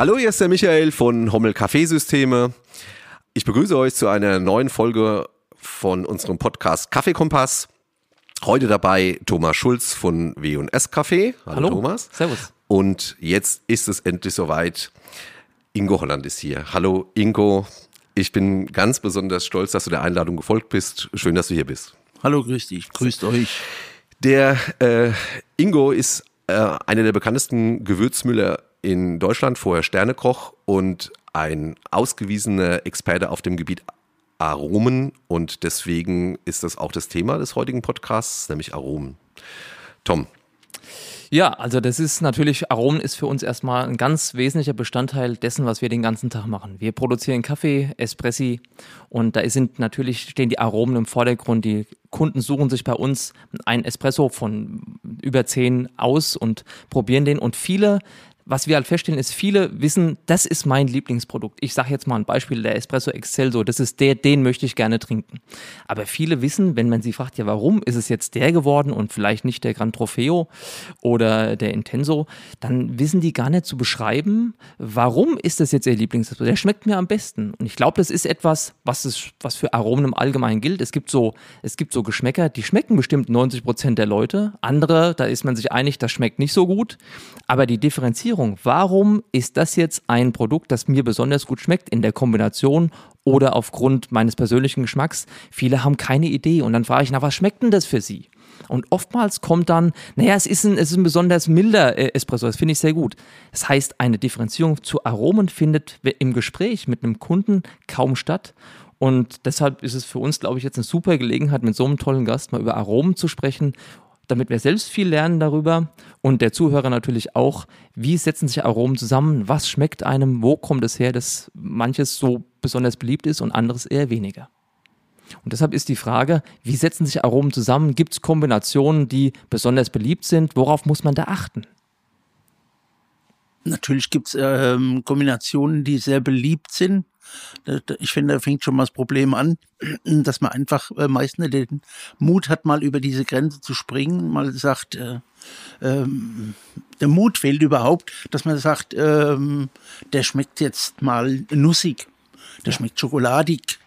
Hallo, hier ist der Michael von Hommel Kaffeesysteme. Ich begrüße euch zu einer neuen Folge von unserem Podcast Kaffeekompass. Heute dabei Thomas Schulz von W&S Kaffee. Hallo, Hallo, Thomas. Servus. Und jetzt ist es endlich soweit. Ingo Holland ist hier. Hallo Ingo. Ich bin ganz besonders stolz, dass du der Einladung gefolgt bist. Schön, dass du hier bist. Hallo, grüß dich. Grüßt euch. Der äh, Ingo ist äh, einer der bekanntesten Gewürzmüller in Deutschland, vorher Sternekoch und ein ausgewiesener Experte auf dem Gebiet Aromen und deswegen ist das auch das Thema des heutigen Podcasts, nämlich Aromen. Tom, ja, also das ist natürlich, Aromen ist für uns erstmal ein ganz wesentlicher Bestandteil dessen, was wir den ganzen Tag machen. Wir produzieren Kaffee, Espressi und da sind natürlich, stehen die Aromen im Vordergrund. Die Kunden suchen sich bei uns ein Espresso von über zehn aus und probieren den und viele was wir halt feststellen, ist, viele wissen, das ist mein Lieblingsprodukt. Ich sage jetzt mal ein Beispiel, der Espresso Excelso, das ist der, den möchte ich gerne trinken. Aber viele wissen, wenn man sie fragt, ja, warum ist es jetzt der geworden und vielleicht nicht der Gran Trofeo oder der Intenso, dann wissen die gar nicht zu beschreiben, warum ist das jetzt ihr Lieblingsespresso. Der schmeckt mir am besten. Und ich glaube, das ist etwas, was, es, was für Aromen im Allgemeinen gilt. Es gibt so, es gibt so Geschmäcker, die schmecken bestimmt 90 Prozent der Leute. Andere, da ist man sich einig, das schmeckt nicht so gut. Aber die Differenzierung Erklärung. Warum ist das jetzt ein Produkt, das mir besonders gut schmeckt in der Kombination oder aufgrund meines persönlichen Geschmacks? Viele haben keine Idee und dann frage ich, na, was schmeckt denn das für Sie? Und oftmals kommt dann, naja, es ist ein, es ist ein besonders milder äh, Espresso, das finde ich sehr gut. Das heißt, eine Differenzierung zu Aromen findet im Gespräch mit einem Kunden kaum statt. Und deshalb ist es für uns, glaube ich, jetzt eine super Gelegenheit, mit so einem tollen Gast mal über Aromen zu sprechen damit wir selbst viel lernen darüber und der Zuhörer natürlich auch, wie setzen sich Aromen zusammen, was schmeckt einem, wo kommt es her, dass manches so besonders beliebt ist und anderes eher weniger. Und deshalb ist die Frage, wie setzen sich Aromen zusammen? Gibt es Kombinationen, die besonders beliebt sind? Worauf muss man da achten? Natürlich gibt es ähm, Kombinationen, die sehr beliebt sind. Ich finde, da fängt schon mal das Problem an, dass man einfach äh, meistens den Mut hat, mal über diese Grenze zu springen, mal sagt, äh, ähm, der Mut fehlt überhaupt, dass man sagt, ähm, der schmeckt jetzt mal nussig, der schmeckt schokoladig,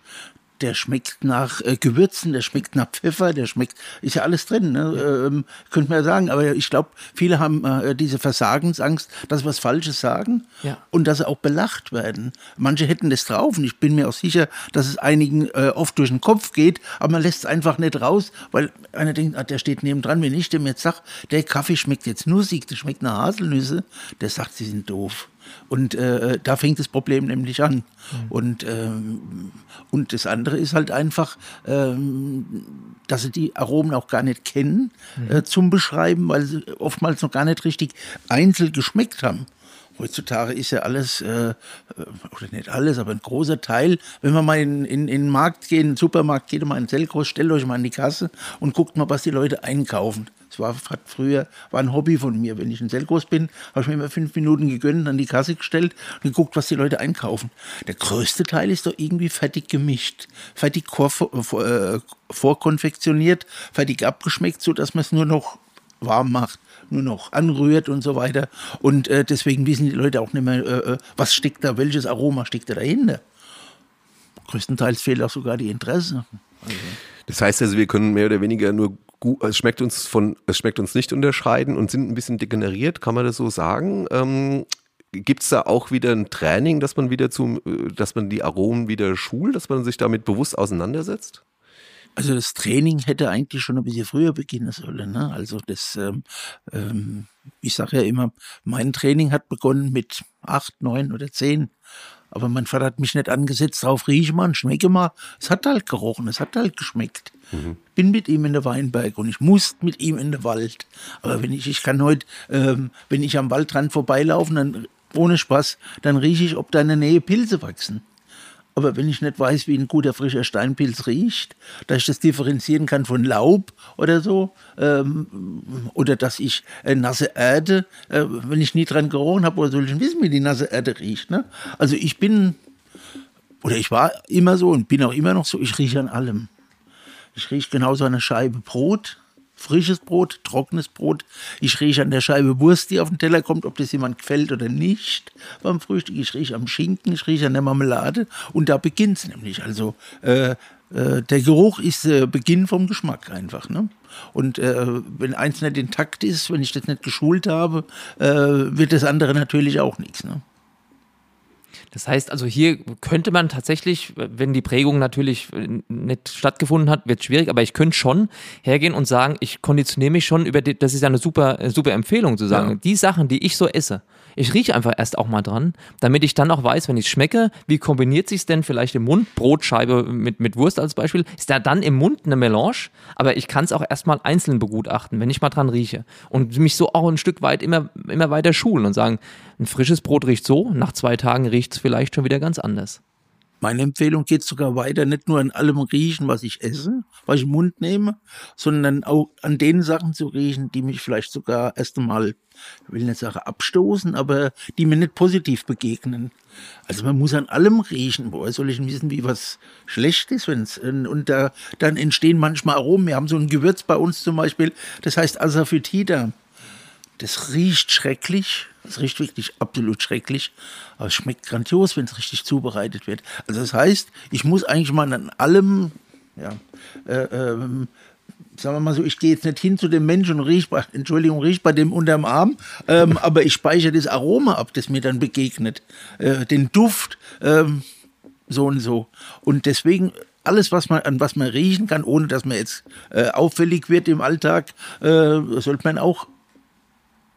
der schmeckt nach äh, Gewürzen, der schmeckt nach Pfeffer, der schmeckt, ist ja alles drin, ne? ähm, könnte man ja sagen. Aber ich glaube, viele haben äh, diese Versagensangst, dass sie was Falsches sagen ja. und dass sie auch belacht werden. Manche hätten das drauf und ich bin mir auch sicher, dass es einigen äh, oft durch den Kopf geht, aber man lässt es einfach nicht raus, weil einer denkt, ah, der steht nebendran, wenn ich dem jetzt sage, der Kaffee schmeckt jetzt nussig, der schmeckt nach Haselnüsse, der sagt, sie sind doof. Und äh, da fängt das Problem nämlich an. Mhm. Und, ähm, und das andere ist halt einfach, ähm, dass sie die Aromen auch gar nicht kennen mhm. äh, zum Beschreiben, weil sie oftmals noch gar nicht richtig einzeln geschmeckt haben. Heutzutage ist ja alles, äh, äh, oder nicht alles, aber ein großer Teil, wenn man mal in, in, in den Markt geht, in den Supermarkt geht, mal in den Zellgroß, stellt euch mal in die Kasse und guckt mal, was die Leute einkaufen. Das war früher war ein Hobby von mir. Wenn ich in Zellgroß bin, habe ich mir immer fünf Minuten gegönnt, an die Kasse gestellt und geguckt, was die Leute einkaufen. Der größte Teil ist doch irgendwie fertig gemischt, fertig äh, vorkonfektioniert, fertig abgeschmeckt, so dass man es nur noch warm macht nur noch anrührt und so weiter. Und äh, deswegen wissen die Leute auch nicht mehr, äh, äh was steckt da, welches Aroma steckt da dahinter. Größtenteils fehlt auch sogar die Interesse. Also. Das heißt also, wir können mehr oder weniger nur es schmeckt uns von, es schmeckt uns nicht unterscheiden und sind ein bisschen degeneriert, kann man das so sagen? Ähm, Gibt es da auch wieder ein Training, dass man wieder zum, äh, dass man die Aromen wieder schult, dass man sich damit bewusst auseinandersetzt? Also das Training hätte eigentlich schon ein bisschen früher beginnen sollen. Ne? Also das, ähm, ähm, ich sage ja immer, mein Training hat begonnen mit acht, neun oder zehn. Aber mein Vater hat mich nicht angesetzt, drauf rieche mal und schmecke mal. Es hat halt gerochen, es hat halt geschmeckt. Mhm. Bin mit ihm in der Weinberg und ich muss mit ihm in den Wald. Aber wenn ich, ich kann heute, ähm, wenn ich am Waldrand vorbeilaufen, dann ohne Spaß, dann rieche ich, ob da in der Nähe Pilze wachsen. Aber wenn ich nicht weiß, wie ein guter frischer Steinpilz riecht, dass ich das differenzieren kann von Laub oder so, ähm, oder dass ich äh, nasse Erde, äh, wenn ich nie dran gerochen habe, oder soll ich wissen, wie die nasse Erde riecht? Ne? Also ich bin, oder ich war immer so und bin auch immer noch so, ich rieche an allem. Ich rieche genauso eine Scheibe Brot, frisches Brot, trockenes Brot. Ich rieche an der Scheibe Wurst, die auf den Teller kommt, ob das jemand gefällt oder nicht beim Frühstück. Ich rieche am Schinken, ich rieche an der Marmelade und da beginnt es nämlich. Also äh, äh, der Geruch ist äh, Beginn vom Geschmack einfach. Ne? Und äh, wenn eins nicht intakt ist, wenn ich das nicht geschult habe, äh, wird das andere natürlich auch nichts. Ne? Das heißt also, hier könnte man tatsächlich, wenn die Prägung natürlich nicht stattgefunden hat, wird es schwierig, aber ich könnte schon hergehen und sagen, ich konditioniere mich schon über die, das ist ja eine super, super Empfehlung zu sagen, ja. die Sachen, die ich so esse, ich rieche einfach erst auch mal dran, damit ich dann auch weiß, wenn ich es schmecke, wie kombiniert sich denn vielleicht im Mund, Brotscheibe mit, mit Wurst als Beispiel, ist da dann im Mund eine Melange, aber ich kann es auch erstmal einzeln begutachten, wenn ich mal dran rieche. Und mich so auch ein Stück weit immer, immer weiter schulen und sagen, ein frisches Brot riecht so, nach zwei Tagen riecht es vielleicht schon wieder ganz anders. Meine Empfehlung geht sogar weiter, nicht nur an allem riechen, was ich esse, was ich im Mund nehme, sondern auch an den Sachen zu riechen, die mich vielleicht sogar erst einmal, ich will nicht sagen abstoßen, aber die mir nicht positiv begegnen. Also man muss an allem riechen. Woher soll ich wissen, wie was schlecht ist? Wenn's, und da, dann entstehen manchmal Aromen. Wir haben so ein Gewürz bei uns zum Beispiel, das heißt Asafoetida. Das riecht schrecklich. Es riecht wirklich absolut schrecklich. Aber es schmeckt grandios, wenn es richtig zubereitet wird. Also das heißt, ich muss eigentlich mal an allem, ja, äh, ähm, sagen wir mal so, ich gehe jetzt nicht hin zu dem Menschen und riech bei, Entschuldigung, riech bei dem unterm Arm, ähm, aber ich speichere das Aroma ab, das mir dann begegnet. Äh, den Duft, ähm, so und so. Und deswegen alles, was man, an was man riechen kann, ohne dass man jetzt äh, auffällig wird im Alltag, äh, sollte man auch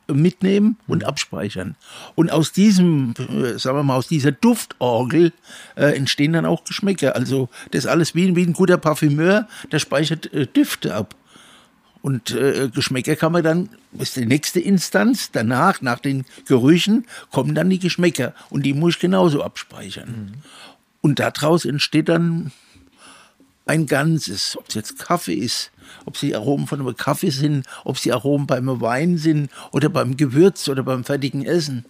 mitnehmen und mhm. abspeichern. Und aus diesem, äh, sagen wir mal, aus dieser Duftorgel äh, entstehen dann auch Geschmäcker. Also das alles wie, wie ein guter Parfümeur, der speichert äh, Düfte ab. Und äh, Geschmäcker kann man dann, ist die nächste Instanz, danach, nach den Gerüchen, kommen dann die Geschmäcker. Und die muss ich genauso abspeichern. Mhm. Und daraus entsteht dann ein Ganzes, ob es jetzt Kaffee ist, ob sie Aromen von einem Kaffee sind, ob sie Aromen beim Wein sind oder beim Gewürz oder beim fertigen Essen.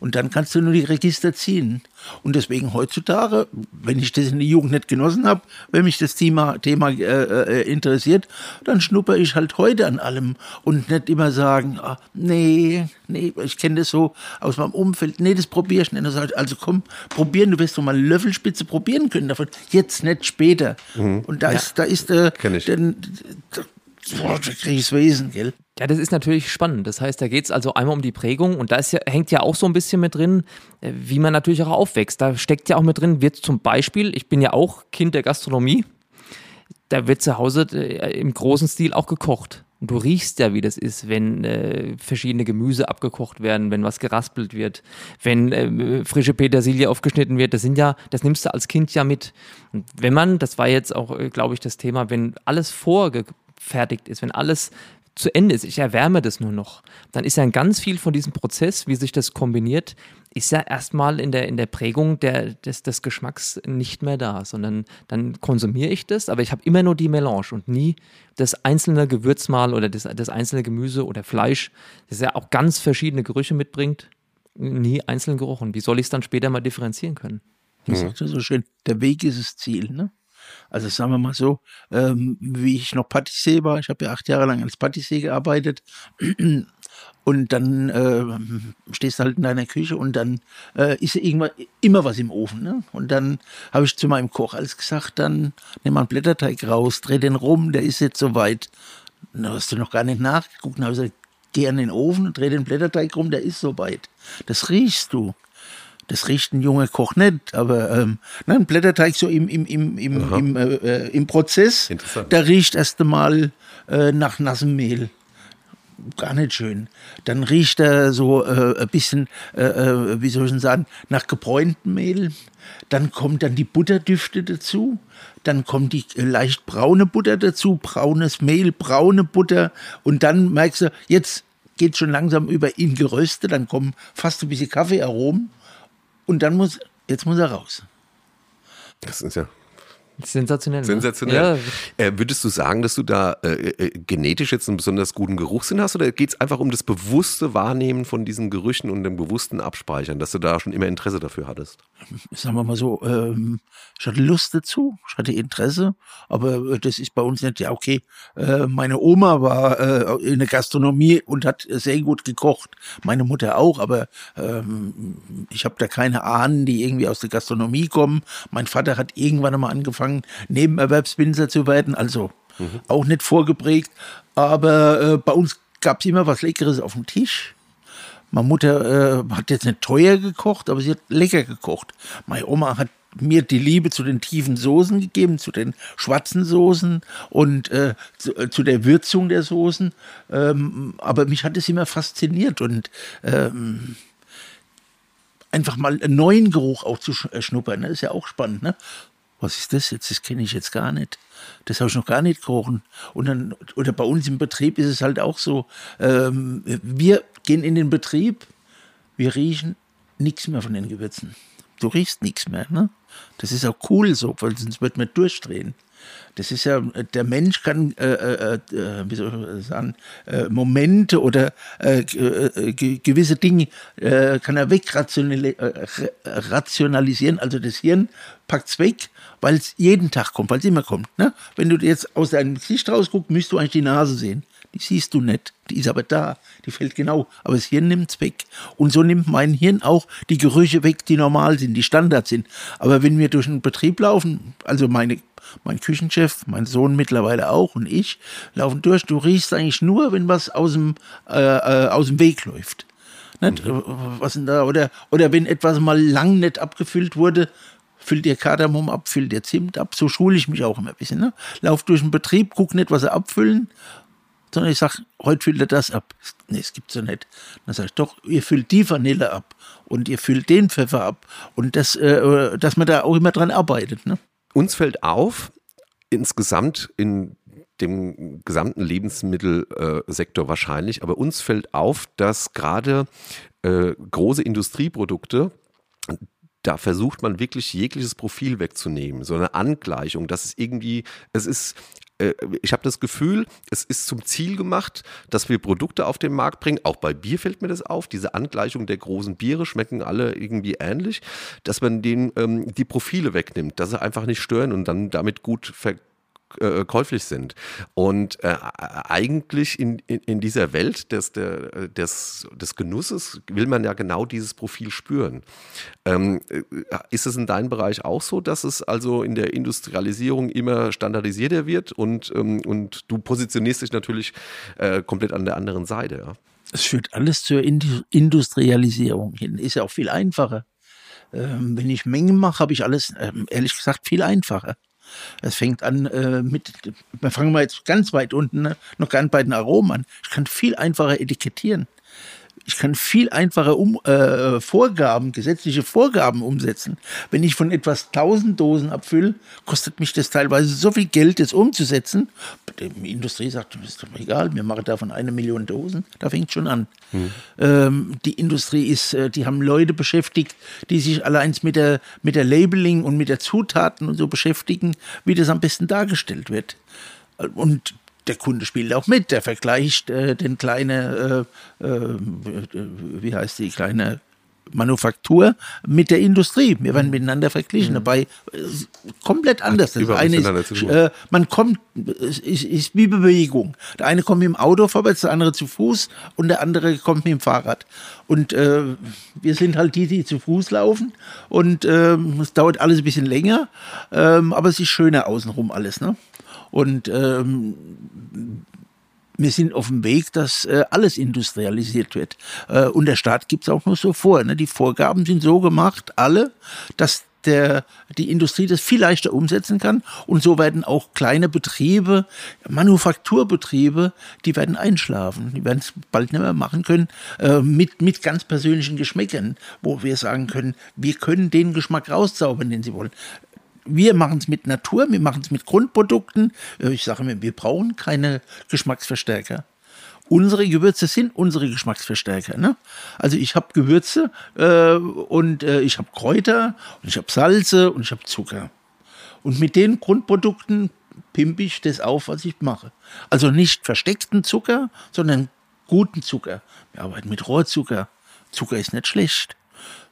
Und dann kannst du nur die Register ziehen. Und deswegen heutzutage, wenn ich das in der Jugend nicht genossen habe, wenn mich das Thema, Thema äh, äh, interessiert, dann schnupper ich halt heute an allem und nicht immer sagen, ah, nee, nee, ich kenne das so aus meinem Umfeld, nee, das probiere ich nicht. Also komm, probieren, du wirst doch mal Löffelspitze probieren können davon, jetzt nicht später. Mhm. Und da ja. ist, da ist äh, der, der, der, boah, da krieg ich's Wesen, gell? Ja, das ist natürlich spannend. Das heißt, da geht es also einmal um die Prägung und da ja, hängt ja auch so ein bisschen mit drin, äh, wie man natürlich auch aufwächst. Da steckt ja auch mit drin, wird zum Beispiel, ich bin ja auch Kind der Gastronomie, da wird zu Hause äh, im großen Stil auch gekocht. Und du riechst ja, wie das ist, wenn äh, verschiedene Gemüse abgekocht werden, wenn was geraspelt wird, wenn äh, frische Petersilie aufgeschnitten wird. Das sind ja, das nimmst du als Kind ja mit. Und wenn man, das war jetzt auch, äh, glaube ich, das Thema, wenn alles vorgefertigt ist, wenn alles zu Ende ist, ich erwärme das nur noch, dann ist ja ganz viel von diesem Prozess, wie sich das kombiniert, ist ja erstmal in der, in der Prägung der, des, des Geschmacks nicht mehr da, sondern dann konsumiere ich das, aber ich habe immer nur die Melange und nie das einzelne Gewürzmal oder das, das einzelne Gemüse oder Fleisch, das ja auch ganz verschiedene Gerüche mitbringt, nie einzeln gerochen. Wie soll ich es dann später mal differenzieren können? Ich mhm. sagte so schön, der Weg ist das Ziel, ne? Also sagen wir mal so, ähm, wie ich noch Patissier war, ich habe ja acht Jahre lang als Patissier gearbeitet und dann äh, stehst du halt in deiner Küche und dann äh, ist irgendwann immer was im Ofen. Ne? Und dann habe ich zu meinem Koch alles gesagt, dann nimm mal einen Blätterteig raus, dreh den rum, der ist jetzt soweit. Da hast du noch gar nicht nachgeguckt. Dann habe ich gesagt, geh an den Ofen dreh den Blätterteig rum, der ist soweit. Das riechst du. Das riecht ein junger Koch nicht, aber ähm, ne, ein Blätterteig so im, im, im, im, im, äh, äh, im Prozess, da riecht erst einmal äh, nach nassem Mehl gar nicht schön. Dann riecht er so äh, ein bisschen, äh, äh, wie soll ich sagen, nach gebräuntem Mehl. Dann kommt dann die Butterdüfte dazu. Dann kommt die leicht braune Butter dazu, braunes Mehl, braune Butter. Und dann merkst du, jetzt geht schon langsam über in Geröste. Dann kommen fast ein bisschen Kaffeearomen. Und dann muss, jetzt muss er raus. Das ist ja Sensationell. ne? Sensationell. Ja, Äh, würdest du sagen, dass du da äh, äh, genetisch jetzt einen besonders guten Geruchssinn hast oder geht es einfach um das bewusste Wahrnehmen von diesen Gerüchen und dem bewussten Abspeichern, dass du da schon immer Interesse dafür hattest? sagen wir mal so, ähm, ich hatte Lust dazu, ich hatte Interesse, aber äh, das ist bei uns nicht, ja okay, äh, meine Oma war äh, in der Gastronomie und hat sehr gut gekocht, meine Mutter auch, aber ähm, ich habe da keine Ahnen, die irgendwie aus der Gastronomie kommen. Mein Vater hat irgendwann einmal angefangen, Nebenerwerbswinzer zu werden, also auch nicht vorgeprägt, aber äh, bei uns gab es immer was Leckeres auf dem Tisch. Meine Mutter äh, hat jetzt nicht teuer gekocht, aber sie hat lecker gekocht. Meine Oma hat mir die Liebe zu den tiefen Soßen gegeben, zu den schwarzen Soßen und äh, zu, äh, zu der Würzung der Soßen. Ähm, aber mich hat es immer fasziniert und ähm, einfach mal einen neuen Geruch auch zu äh, schnuppern, ne? ist ja auch spannend. Ne? Was ist das jetzt? Das kenne ich jetzt gar nicht. Das habe ich noch gar nicht gerochen. Und dann, oder bei uns im Betrieb ist es halt auch so. Ähm, wir gehen in den Betrieb, wir riechen nichts mehr von den Gewürzen. Du riechst nichts mehr. Ne? Das ist auch cool so, weil sonst wird man durchdrehen. Das ist ja, der Mensch kann, äh, äh, äh, wie soll ich sagen, äh, Momente oder äh, äh, gewisse Dinge äh, kann er wegrationali äh, ra- rationalisieren. Also das Hirn packt's weg, weil es jeden Tag kommt, weil es immer kommt. Ne? Wenn du jetzt aus deinem Gesicht rausguckst, müsst du eigentlich die Nase sehen. Die siehst du nicht. Die ist aber da. Die fällt genau. Aber das Hirn nimmt's weg. Und so nimmt mein Hirn auch die Gerüche weg, die normal sind, die Standard sind. Aber wenn wir durch einen Betrieb laufen, also meine, mein Küchenchef, mein Sohn mittlerweile auch und ich, laufen durch, du riechst eigentlich nur, wenn was aus dem, äh, äh, aus dem Weg läuft. Nicht? Was denn da? Oder, oder wenn etwas mal lang nicht abgefüllt wurde, füllt ihr Kardamom ab, füllt ihr Zimt ab. So schule ich mich auch immer ein bisschen. Ne? Lauf durch den Betrieb, guck nicht, was sie abfüllen, sondern ich sag, heute füllt er das ab. Nee, es gibt's ja nicht. Dann sag ich, doch, ihr füllt die Vanille ab und ihr füllt den Pfeffer ab. Und das, äh, dass man da auch immer dran arbeitet. Ne? Uns fällt auf, insgesamt in dem gesamten Lebensmittelsektor wahrscheinlich, aber uns fällt auf, dass gerade äh, große Industrieprodukte da versucht man wirklich jegliches Profil wegzunehmen, so eine Angleichung, dass es irgendwie, es ist, äh, ich habe das Gefühl, es ist zum Ziel gemacht, dass wir Produkte auf den Markt bringen. Auch bei Bier fällt mir das auf. Diese Angleichung der großen Biere schmecken alle irgendwie ähnlich, dass man denen ähm, die Profile wegnimmt, dass sie einfach nicht stören und dann damit gut ver äh, käuflich sind. Und äh, eigentlich in, in, in dieser Welt des, der, des, des Genusses will man ja genau dieses Profil spüren. Ähm, äh, ist es in deinem Bereich auch so, dass es also in der Industrialisierung immer standardisierter wird und, ähm, und du positionierst dich natürlich äh, komplett an der anderen Seite? Ja? Es führt alles zur Indu- Industrialisierung hin. Ist ja auch viel einfacher. Ähm, wenn ich Mengen mache, habe ich alles, ähm, ehrlich gesagt, viel einfacher. Es fängt an äh, mit, wir fangen mal jetzt ganz weit unten, ne? noch ganz bei den Aromen an. Ich kann viel einfacher etikettieren. Ich kann viel einfacher um, äh, Vorgaben, gesetzliche Vorgaben umsetzen. Wenn ich von etwas 1000 Dosen abfülle, kostet mich das teilweise so viel Geld, das umzusetzen. Die Industrie sagt, das ist doch egal, wir machen davon eine Million Dosen. Da fängt schon an. Ähm, die Industrie ist, äh, die haben Leute beschäftigt, die sich allein mit der, mit der Labeling und mit der Zutaten und so beschäftigen, wie das am besten dargestellt wird. Und der Kunde spielt auch mit, der vergleicht äh, den kleine, äh, äh, wie heißt die kleine Manufaktur mit der Industrie. Wir werden miteinander verglichen. Dabei äh, komplett anders. Das eine ist, äh, man kommt, es ist, ist wie Bewegung. Der eine kommt mit dem Auto vorwärts, der andere zu Fuß und der andere kommt mit dem Fahrrad. Und äh, wir sind halt die, die zu Fuß laufen und ähm, es dauert alles ein bisschen länger, ähm, aber es ist schöner außenrum alles. Ne? Und ähm, wir sind auf dem Weg, dass äh, alles industrialisiert wird. Äh, und der Staat gibt es auch nur so vor. Ne? Die Vorgaben sind so gemacht, alle, dass der, die Industrie das viel leichter umsetzen kann. Und so werden auch kleine Betriebe, Manufakturbetriebe, die werden einschlafen. Die werden es bald nicht mehr machen können äh, mit, mit ganz persönlichen Geschmäckern, wo wir sagen können, wir können den Geschmack rauszaubern, den sie wollen. Wir machen es mit Natur, wir machen es mit Grundprodukten. Äh, Ich sage mir, wir brauchen keine Geschmacksverstärker. Unsere Gewürze sind unsere Geschmacksverstärker. Ne? Also ich habe Gewürze äh, und äh, ich habe Kräuter und ich habe Salze und ich habe Zucker. Und mit den Grundprodukten pimpe ich das auf, was ich mache. Also nicht versteckten Zucker, sondern guten Zucker. Wir arbeiten mit Rohrzucker. Zucker ist nicht schlecht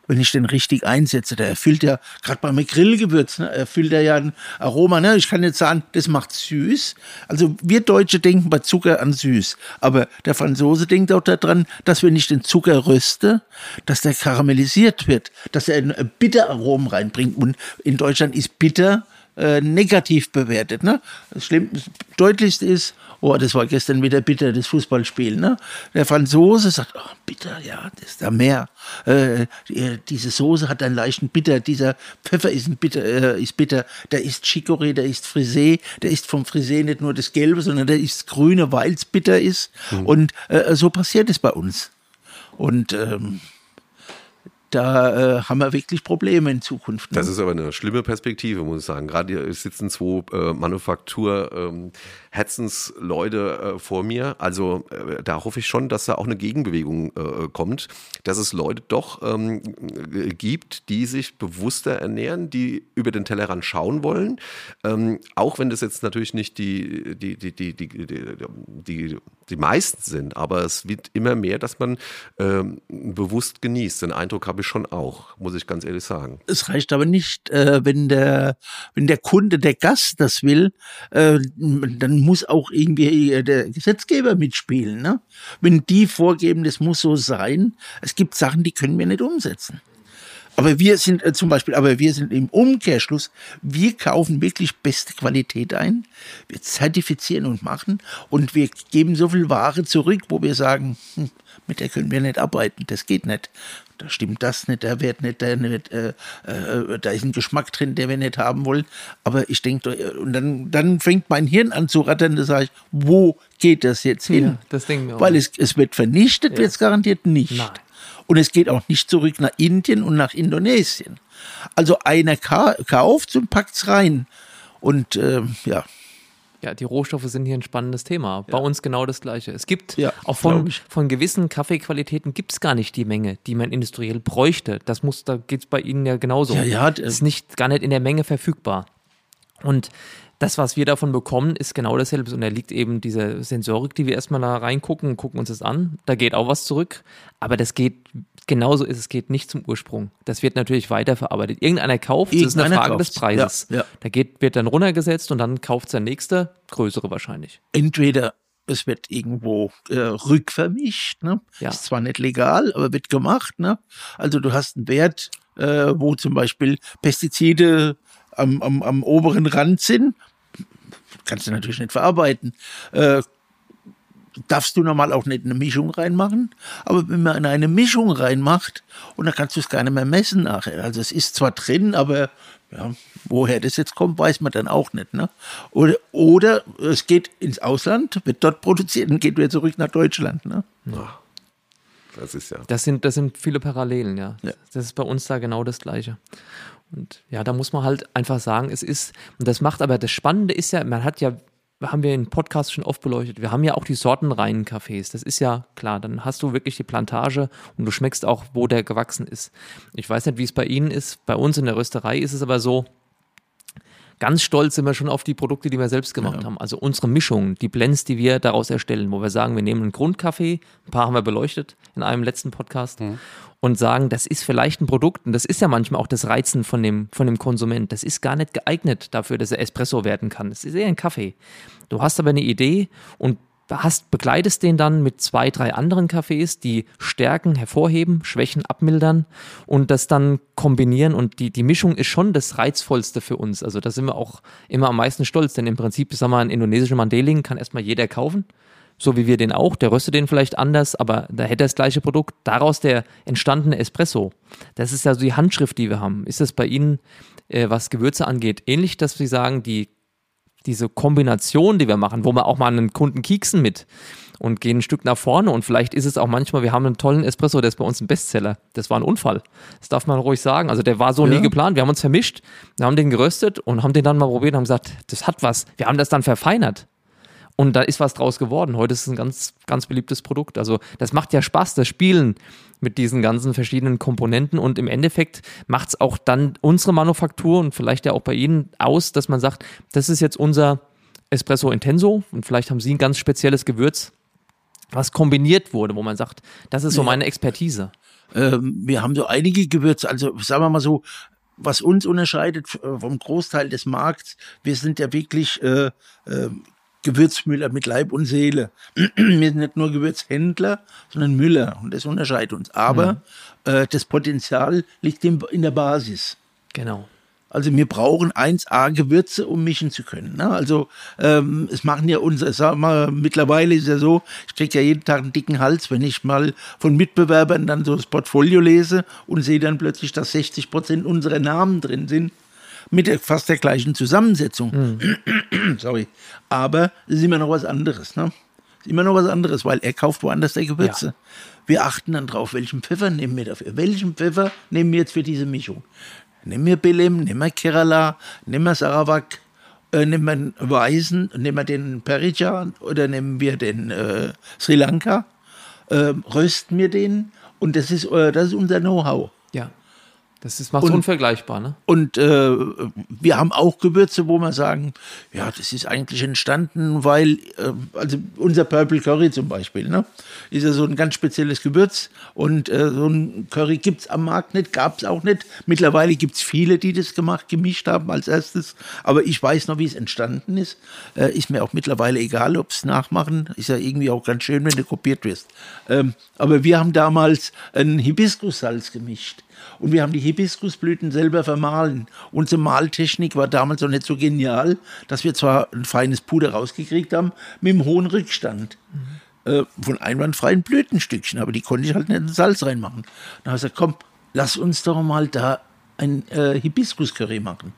wenn ich den richtig einsetze. Der erfüllt ja, gerade beim Grillgewürz, ne, erfüllt er ja ein Aroma. Ne? Ich kann jetzt sagen, das macht süß. Also wir Deutsche denken bei Zucker an süß. Aber der Franzose denkt auch daran, dass wenn ich den Zucker röste, dass der karamellisiert wird, dass er ein Bitteraromen reinbringt. Und in Deutschland ist bitter äh, negativ bewertet. Ne? Das, Schlimm, das Deutlichste ist, oh, das war gestern wieder bitter, das Fußballspiel. Ne? Der Franzose sagt, oh, bitter, ja, das ist da mehr. Äh, die, diese Soße hat einen leichten Bitter, dieser Pfeffer ist, ein bitter, äh, ist bitter, der ist Chicorée, der ist Frisé, der ist vom Frisé nicht nur das Gelbe, sondern der ist Grüne, weil es bitter ist. Mhm. Und äh, so passiert es bei uns. Und ähm, da äh, haben wir wirklich Probleme in Zukunft. Ne? Das ist aber eine schlimme Perspektive, muss ich sagen. Gerade hier sitzen zwei äh, Manufaktur ähm, Herzensleute äh, vor mir. Also äh, da hoffe ich schon, dass da auch eine Gegenbewegung äh, kommt, dass es Leute doch ähm, gibt, die sich bewusster ernähren, die über den Tellerrand schauen wollen. Ähm, auch wenn das jetzt natürlich nicht die, die, die, die, die, die, die, die meisten sind, aber es wird immer mehr, dass man ähm, bewusst genießt. Den Eindruck habe ich schon auch, muss ich ganz ehrlich sagen. Es reicht aber nicht, äh, wenn der, wenn der Kunde, der Gast das will, äh, dann muss auch irgendwie äh, der Gesetzgeber mitspielen. Ne? Wenn die vorgeben, das muss so sein, es gibt Sachen, die können wir nicht umsetzen. Aber wir sind äh, zum Beispiel, aber wir sind im Umkehrschluss, wir kaufen wirklich beste Qualität ein, wir zertifizieren und machen und wir geben so viel Ware zurück, wo wir sagen, hm, mit der können wir nicht arbeiten, das geht nicht. Da stimmt das nicht, der Wert nicht, der nicht äh, äh, da ist ein Geschmack drin, der wir nicht haben wollen. Aber ich denke, äh, und dann, dann fängt mein Hirn an zu rattern, da sage ich, wo geht das jetzt hin? Ja, das Weil es, es wird vernichtet, ja. wird es garantiert nicht. Nein. Und es geht auch nicht zurück nach Indien und nach Indonesien. Also einer kauft und packt es rein. Und äh, ja. Ja, die Rohstoffe sind hier ein spannendes Thema. Ja. Bei uns genau das Gleiche. Es gibt ja, auch von, von gewissen Kaffeequalitäten gibt es gar nicht die Menge, die man industriell bräuchte. Das muss, da geht es bei Ihnen ja genauso. Ja, ja. Ist nicht, gar nicht in der Menge verfügbar. Und das, was wir davon bekommen, ist genau dasselbe. Und da liegt eben diese Sensorik, die wir erstmal da reingucken und gucken uns das an. Da geht auch was zurück. Aber das geht, genauso ist es, geht nicht zum Ursprung. Das wird natürlich weiterverarbeitet. Irgendeiner kauft, das ist eine Frage kauft. des Preises. Ja, ja. Da geht, wird dann runtergesetzt und dann kauft der nächste, größere wahrscheinlich. Entweder es wird irgendwo äh, rückvermischt, ne? Ja. Ist zwar nicht legal, aber wird gemacht, ne? Also du hast einen Wert, äh, wo zum Beispiel Pestizide am, am, am oberen Rand sind kannst du natürlich nicht verarbeiten. Äh, darfst du normal auch nicht eine Mischung reinmachen, aber wenn man in eine Mischung reinmacht, und dann kannst du es gar nicht mehr messen nachher. Also es ist zwar drin, aber ja, woher das jetzt kommt, weiß man dann auch nicht. Ne? Oder, oder es geht ins Ausland, wird dort produziert und geht wieder zurück nach Deutschland. Ne? Ja. Das ist ja. Das sind, das sind viele Parallelen, ja. ja. Das ist bei uns da genau das Gleiche. Und ja, da muss man halt einfach sagen, es ist, und das macht aber, das Spannende ist ja, man hat ja, haben wir in Podcast schon oft beleuchtet, wir haben ja auch die sortenreinen Cafés. Das ist ja klar, dann hast du wirklich die Plantage und du schmeckst auch, wo der gewachsen ist. Ich weiß nicht, wie es bei Ihnen ist. Bei uns in der Rösterei ist es aber so, Ganz stolz sind wir schon auf die Produkte, die wir selbst gemacht ja. haben. Also unsere Mischungen, die Blends, die wir daraus erstellen, wo wir sagen, wir nehmen einen Grundkaffee, ein paar haben wir beleuchtet in einem letzten Podcast, mhm. und sagen, das ist vielleicht ein Produkt, und das ist ja manchmal auch das Reizen von dem, von dem Konsument. Das ist gar nicht geeignet dafür, dass er Espresso werden kann. Das ist eher ein Kaffee. Du hast aber eine Idee und hast, begleitest den dann mit zwei, drei anderen Kaffees, die Stärken hervorheben, Schwächen abmildern und das dann kombinieren. Und die, die Mischung ist schon das Reizvollste für uns. Also da sind wir auch immer am meisten stolz, denn im Prinzip, sagen wir, ein indonesischer Mandeling kann erstmal jeder kaufen. So wie wir den auch, der röstet den vielleicht anders, aber da hätte er das gleiche Produkt. Daraus der entstandene Espresso. Das ist ja so die Handschrift, die wir haben. Ist das bei Ihnen, äh, was Gewürze angeht, ähnlich, dass Sie sagen, die diese Kombination, die wir machen, wo wir auch mal einen Kunden kieksen mit und gehen ein Stück nach vorne und vielleicht ist es auch manchmal, wir haben einen tollen Espresso, der ist bei uns ein Bestseller. Das war ein Unfall. Das darf man ruhig sagen. Also der war so ja. nie geplant. Wir haben uns vermischt, wir haben den geröstet und haben den dann mal probiert und haben gesagt, das hat was. Wir haben das dann verfeinert. Und da ist was draus geworden. Heute ist es ein ganz, ganz beliebtes Produkt. Also das macht ja Spaß, das Spielen mit diesen ganzen verschiedenen Komponenten. Und im Endeffekt macht es auch dann unsere Manufaktur und vielleicht ja auch bei Ihnen aus, dass man sagt, das ist jetzt unser Espresso Intenso und vielleicht haben Sie ein ganz spezielles Gewürz, was kombiniert wurde, wo man sagt, das ist so meine Expertise. Ähm, wir haben so einige Gewürze, also sagen wir mal so, was uns unterscheidet äh, vom Großteil des Markts, wir sind ja wirklich äh, äh, Gewürzmüller mit Leib und Seele. wir sind nicht nur Gewürzhändler, sondern Müller und das unterscheidet uns. Aber ja. äh, das Potenzial liegt in, in der Basis. Genau. Also wir brauchen 1A Gewürze, um mischen zu können. Ne? Also ähm, es machen ja unsere, sag mal, mittlerweile ist ja so, ich kriege ja jeden Tag einen dicken Hals, wenn ich mal von Mitbewerbern dann so das Portfolio lese und sehe dann plötzlich, dass 60 Prozent unserer Namen drin sind mit der, fast der gleichen Zusammensetzung. Mhm. Sorry. Aber es ist immer noch was anderes. Ne? ist immer noch was anderes, weil er kauft woanders der Gewürze. Ja. Wir achten dann drauf, welchen Pfeffer nehmen wir dafür. Welchen Pfeffer nehmen wir jetzt für diese Mischung? Nehmen wir Belem, nehmen wir Kerala, nehmen wir Sarawak, äh, nehmen wir den Weißen, nehmen wir den Perijan oder nehmen wir den äh, Sri Lanka, äh, rösten wir den und das ist, äh, das ist unser Know-how. Das ist, macht es unvergleichbar, ne? Und äh, wir haben auch Gewürze, wo wir sagen, ja, das ist eigentlich entstanden, weil, äh, also unser Purple Curry zum Beispiel, ne, ist ja so ein ganz spezielles Gewürz und äh, so ein Curry gibt es am Markt nicht, gab es auch nicht. Mittlerweile gibt es viele, die das gemacht, gemischt haben als erstes, aber ich weiß noch, wie es entstanden ist. Äh, ist mir auch mittlerweile egal, ob es nachmachen, ist ja irgendwie auch ganz schön, wenn du kopiert wirst. Ähm, aber wir haben damals ein Hibiskussalz gemischt. Und wir haben die Hibiskusblüten selber vermahlen. Unsere Maltechnik war damals noch nicht so genial, dass wir zwar ein feines Puder rausgekriegt haben, mit einem hohen Rückstand. Mhm. Äh, von einwandfreien Blütenstückchen, aber die konnte ich halt nicht in Salz reinmachen. Dann habe ich gesagt, komm, lass uns doch mal da ein äh, Hibiskus-Curry machen.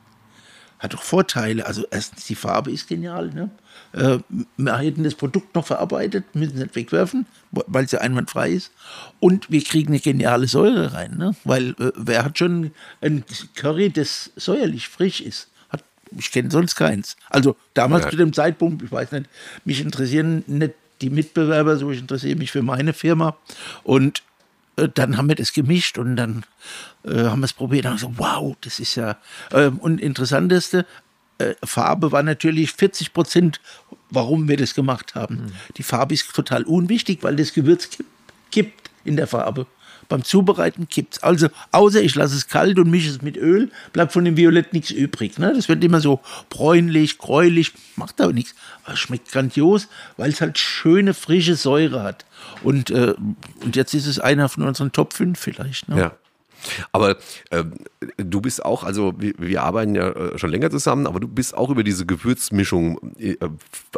Hat doch Vorteile. Also erstens, die Farbe ist genial. Ne? Äh, wir hätten das Produkt noch verarbeitet, müssen es nicht wegwerfen, weil es ja einwandfrei ist. Und wir kriegen eine geniale Säure rein, ne? weil äh, wer hat schon ein Curry, das säuerlich frisch ist? Hat, ich kenne sonst keins. Also damals ja. zu dem Zeitpunkt, ich weiß nicht, mich interessieren nicht die Mitbewerber, so ich interessiere mich für meine Firma. Und dann haben wir das gemischt und dann äh, haben wir es probiert und gesagt, wow, das ist ja. Ähm, und interessanteste, äh, Farbe war natürlich 40 Prozent, warum wir das gemacht haben. Mhm. Die Farbe ist total unwichtig, weil das Gewürz kippt in der Farbe. Beim Zubereiten kippt es. Also, außer ich lasse es kalt und mische es mit Öl, bleibt von dem Violett nichts übrig. Ne? Das wird immer so bräunlich, gräulich, macht aber nichts. Aber schmeckt grandios, weil es halt schöne, frische Säure hat. Und, äh, und jetzt ist es einer von unseren Top 5 vielleicht. Ne? Ja. Aber äh, du bist auch, also wir, wir, arbeiten ja äh, schon länger zusammen, aber du bist auch über diese Gewürzmischung, äh,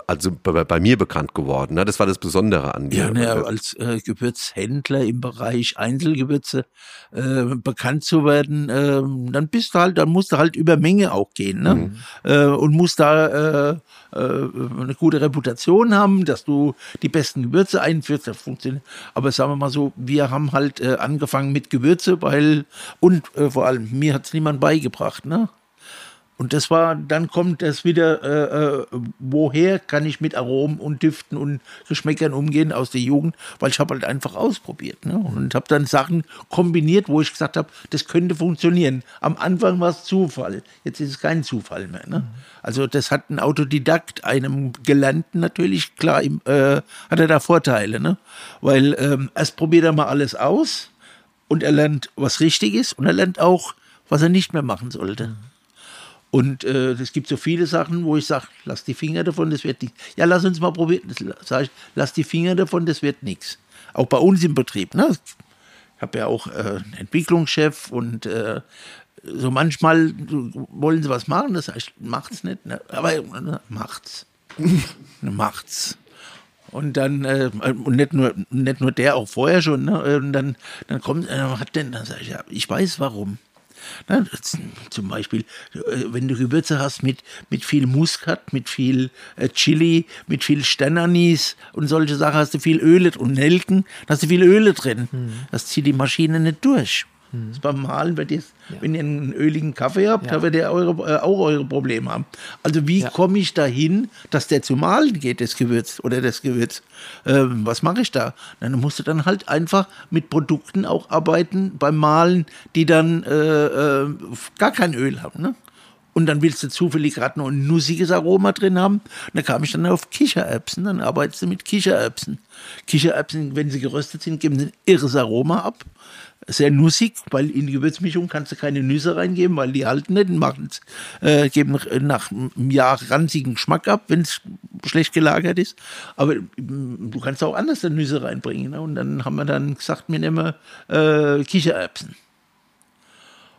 also bei, bei, mir bekannt geworden. Ne? Das war das Besondere an dir. Ja, ne, als äh, Gewürzhändler im Bereich Einzelgewürze bekannt zu werden, ähm, dann bist du halt, dann musst du halt über Menge auch gehen ne? Mhm. Und musst da eine gute Reputation haben, dass du die besten Gewürze einführst. Das funktioniert. Aber sagen wir mal so, wir haben halt angefangen mit Gewürze, weil und äh, vor allem mir hat es niemand beigebracht, ne? Und das war, dann kommt das wieder, äh, äh, woher kann ich mit Aromen und Düften und Geschmäckern umgehen aus der Jugend, weil ich habe halt einfach ausprobiert ne? und habe dann Sachen kombiniert, wo ich gesagt habe, das könnte funktionieren. Am Anfang war es Zufall, jetzt ist es kein Zufall mehr. Ne? Also das hat ein Autodidakt, einem Gelernten natürlich, klar, äh, hat er da Vorteile, ne? weil ähm, erst probiert er mal alles aus und er lernt, was richtig ist und er lernt auch, was er nicht mehr machen sollte. Mhm. Und äh, es gibt so viele Sachen, wo ich sage, lass die Finger davon, das wird nichts. Ja, lass uns mal probieren. Das sage ich, lass die Finger davon, das wird nichts. Auch bei uns im Betrieb. Ne? Ich habe ja auch äh, einen Entwicklungschef und äh, so manchmal wollen sie was machen, das heißt, macht's nicht, ne? aber ne, macht's. macht's. Und dann, äh, und nicht nur, nicht nur der, auch vorher schon, ne? Und dann, dann kommt, äh, hat denn, dann sag ich, ja, ich weiß warum. Na, zum Beispiel, äh, wenn du Gewürze hast mit, mit viel Muskat, mit viel äh, Chili, mit viel Sternanis und solche Sachen, hast du viel Öle und Nelken, hast du viel Öle drin. Mhm. Das zieht die Maschine nicht durch. Das beim Malen, wenn ihr, ja. wenn ihr einen öligen Kaffee habt, ja. da werdet ihr eure, äh, auch eure Probleme haben. Also wie ja. komme ich dahin, dass der zu malen geht, das Gewürz oder das Gewürz? Ähm, was mache ich da? Dann musst du dann halt einfach mit Produkten auch arbeiten beim Malen, die dann äh, äh, gar kein Öl haben. Ne? Und dann willst du zufällig gerade noch ein nussiges Aroma drin haben. Und da kam ich dann auf Kichererbsen. Dann arbeitest du mit Kichererbsen. Kichererbsen, wenn sie geröstet sind, geben ein irres Aroma ab. Sehr nussig, weil in die Gewürzmischung kannst du keine Nüsse reingeben, weil die halten nicht, machen, äh, geben nach einem Jahr ranzigen Geschmack ab, wenn es schlecht gelagert ist. Aber du kannst auch anders Nüsse reinbringen. Ne? Und dann haben wir dann gesagt, wir nehmen äh, Kichererbsen.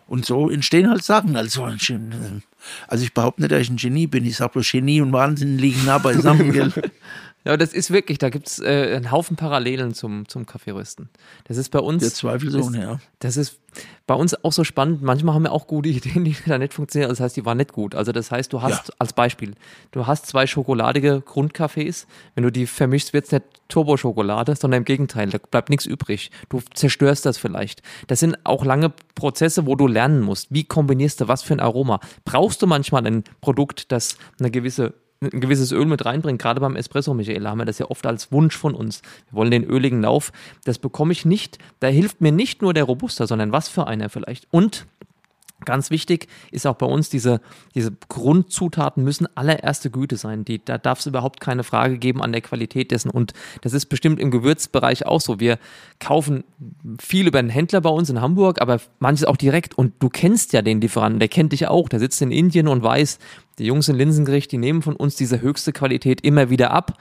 Und so entstehen halt Sachen. Also, also ich behaupte nicht, dass ich ein Genie bin. Ich sage bloß, Genie und Wahnsinn liegen nah beisammen. Ja, das ist wirklich, da gibt es äh, einen Haufen Parallelen zum, zum Kaffeerösten. Das ist bei uns. Der Zweifelsohne, ja. Das ist bei uns auch so spannend. Manchmal haben wir auch gute Ideen, die da nicht funktionieren. Das heißt, die waren nicht gut. Also, das heißt, du hast ja. als Beispiel, du hast zwei schokoladige Grundkaffees. Wenn du die vermischst, wird es nicht Turboschokolade, sondern im Gegenteil, da bleibt nichts übrig. Du zerstörst das vielleicht. Das sind auch lange Prozesse, wo du lernen musst. Wie kombinierst du was für ein Aroma? Brauchst du manchmal ein Produkt, das eine gewisse ein gewisses Öl mit reinbringen. Gerade beim Espresso, Michael, haben wir das ja oft als Wunsch von uns. Wir wollen den öligen Lauf. Das bekomme ich nicht. Da hilft mir nicht nur der Robuster, sondern was für einer vielleicht. Und Ganz wichtig ist auch bei uns, diese, diese Grundzutaten müssen allererste Güte sein. Die, da darf es überhaupt keine Frage geben an der Qualität dessen. Und das ist bestimmt im Gewürzbereich auch so. Wir kaufen viel über einen Händler bei uns in Hamburg, aber manches auch direkt. Und du kennst ja den Lieferanten, der kennt dich auch. Der sitzt in Indien und weiß, die Jungs in Linsengericht, die nehmen von uns diese höchste Qualität immer wieder ab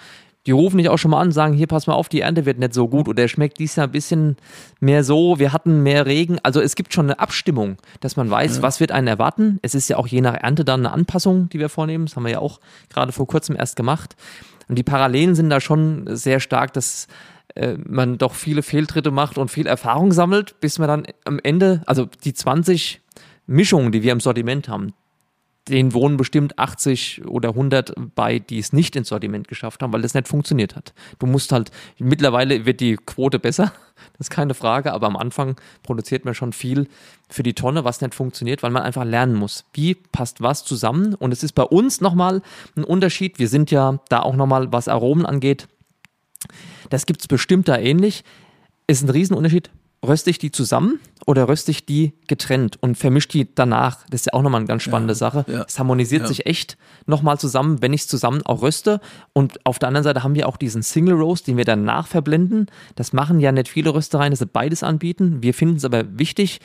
die rufen dich auch schon mal an, sagen, hier pass mal auf, die Ernte wird nicht so gut oder schmeckt dies Jahr ein bisschen mehr so, wir hatten mehr Regen. Also es gibt schon eine Abstimmung, dass man weiß, ja. was wird einen erwarten. Es ist ja auch je nach Ernte dann eine Anpassung, die wir vornehmen. Das haben wir ja auch gerade vor kurzem erst gemacht. Und die Parallelen sind da schon sehr stark, dass äh, man doch viele Fehltritte macht und viel Erfahrung sammelt, bis man dann am Ende, also die 20 Mischungen, die wir im Sortiment haben, den wohnen bestimmt 80 oder 100 bei, die es nicht ins Sortiment geschafft haben, weil das nicht funktioniert hat. Du musst halt, mittlerweile wird die Quote besser, das ist keine Frage, aber am Anfang produziert man schon viel für die Tonne, was nicht funktioniert, weil man einfach lernen muss, wie passt was zusammen. Und es ist bei uns nochmal ein Unterschied. Wir sind ja da auch nochmal, was Aromen angeht, das gibt es bestimmt da ähnlich. Ist ein Riesenunterschied röste ich die zusammen oder röste ich die getrennt und vermische die danach? Das ist ja auch nochmal eine ganz spannende ja, Sache. Ja, es harmonisiert ja. sich echt nochmal zusammen, wenn ich es zusammen auch röste. Und auf der anderen Seite haben wir auch diesen Single Roast, den wir danach verblenden. Das machen ja nicht viele Röstereien, dass sie beides anbieten. Wir finden es aber wichtig.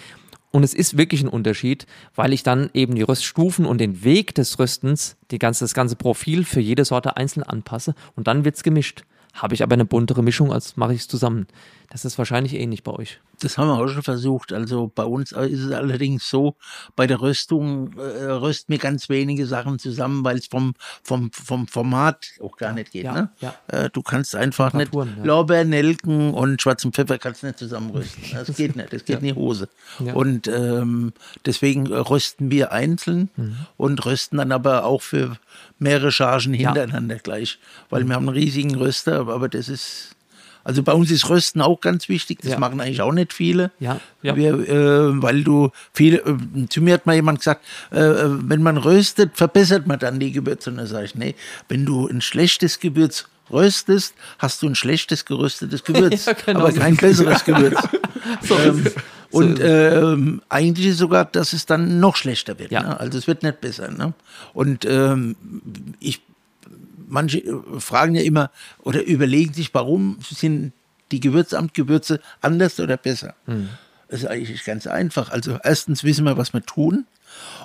Und es ist wirklich ein Unterschied, weil ich dann eben die Röststufen und den Weg des Röstens, die ganze, das ganze Profil für jede Sorte einzeln anpasse und dann wird es gemischt. Habe ich aber eine buntere Mischung, als mache ich es zusammen. Das ist wahrscheinlich ähnlich bei euch. Das haben wir auch schon versucht. Also bei uns ist es allerdings so, bei der Röstung äh, rösten wir ganz wenige Sachen zusammen, weil es vom, vom, vom Format auch gar nicht geht. Ja, ne? ja. Äh, du kannst einfach nicht ja. Lorbeer, Nelken und schwarzen Pfeffer kannst nicht zusammenrösten. Das geht nicht, das geht in die Hose. Und ähm, deswegen rösten wir einzeln mhm. und rösten dann aber auch für mehrere Chargen hintereinander gleich, weil wir haben einen riesigen Röster, aber das ist also bei uns ist Rösten auch ganz wichtig. Das ja. machen eigentlich auch nicht viele. Ja. ja. Wir, äh, weil du viele, äh, zu mir hat mal jemand gesagt, äh, äh, wenn man röstet, verbessert man dann die Gewürze. Und da sage ich, nee, wenn du ein schlechtes Gewürz röstest, hast du ein schlechtes geröstetes Gewürz, ja, genau aber kein besseres Gewürz. so ähm, und ähm, eigentlich sogar, dass es dann noch schlechter wird. Ja. Ne? Also es wird nicht besser. Ne? Und ähm, ich manche äh, fragen ja immer oder überlegen sich, warum sind die Gewürzamtgewürze anders oder besser? Mhm. Das ist eigentlich ganz einfach. Also erstens wissen wir, was wir tun.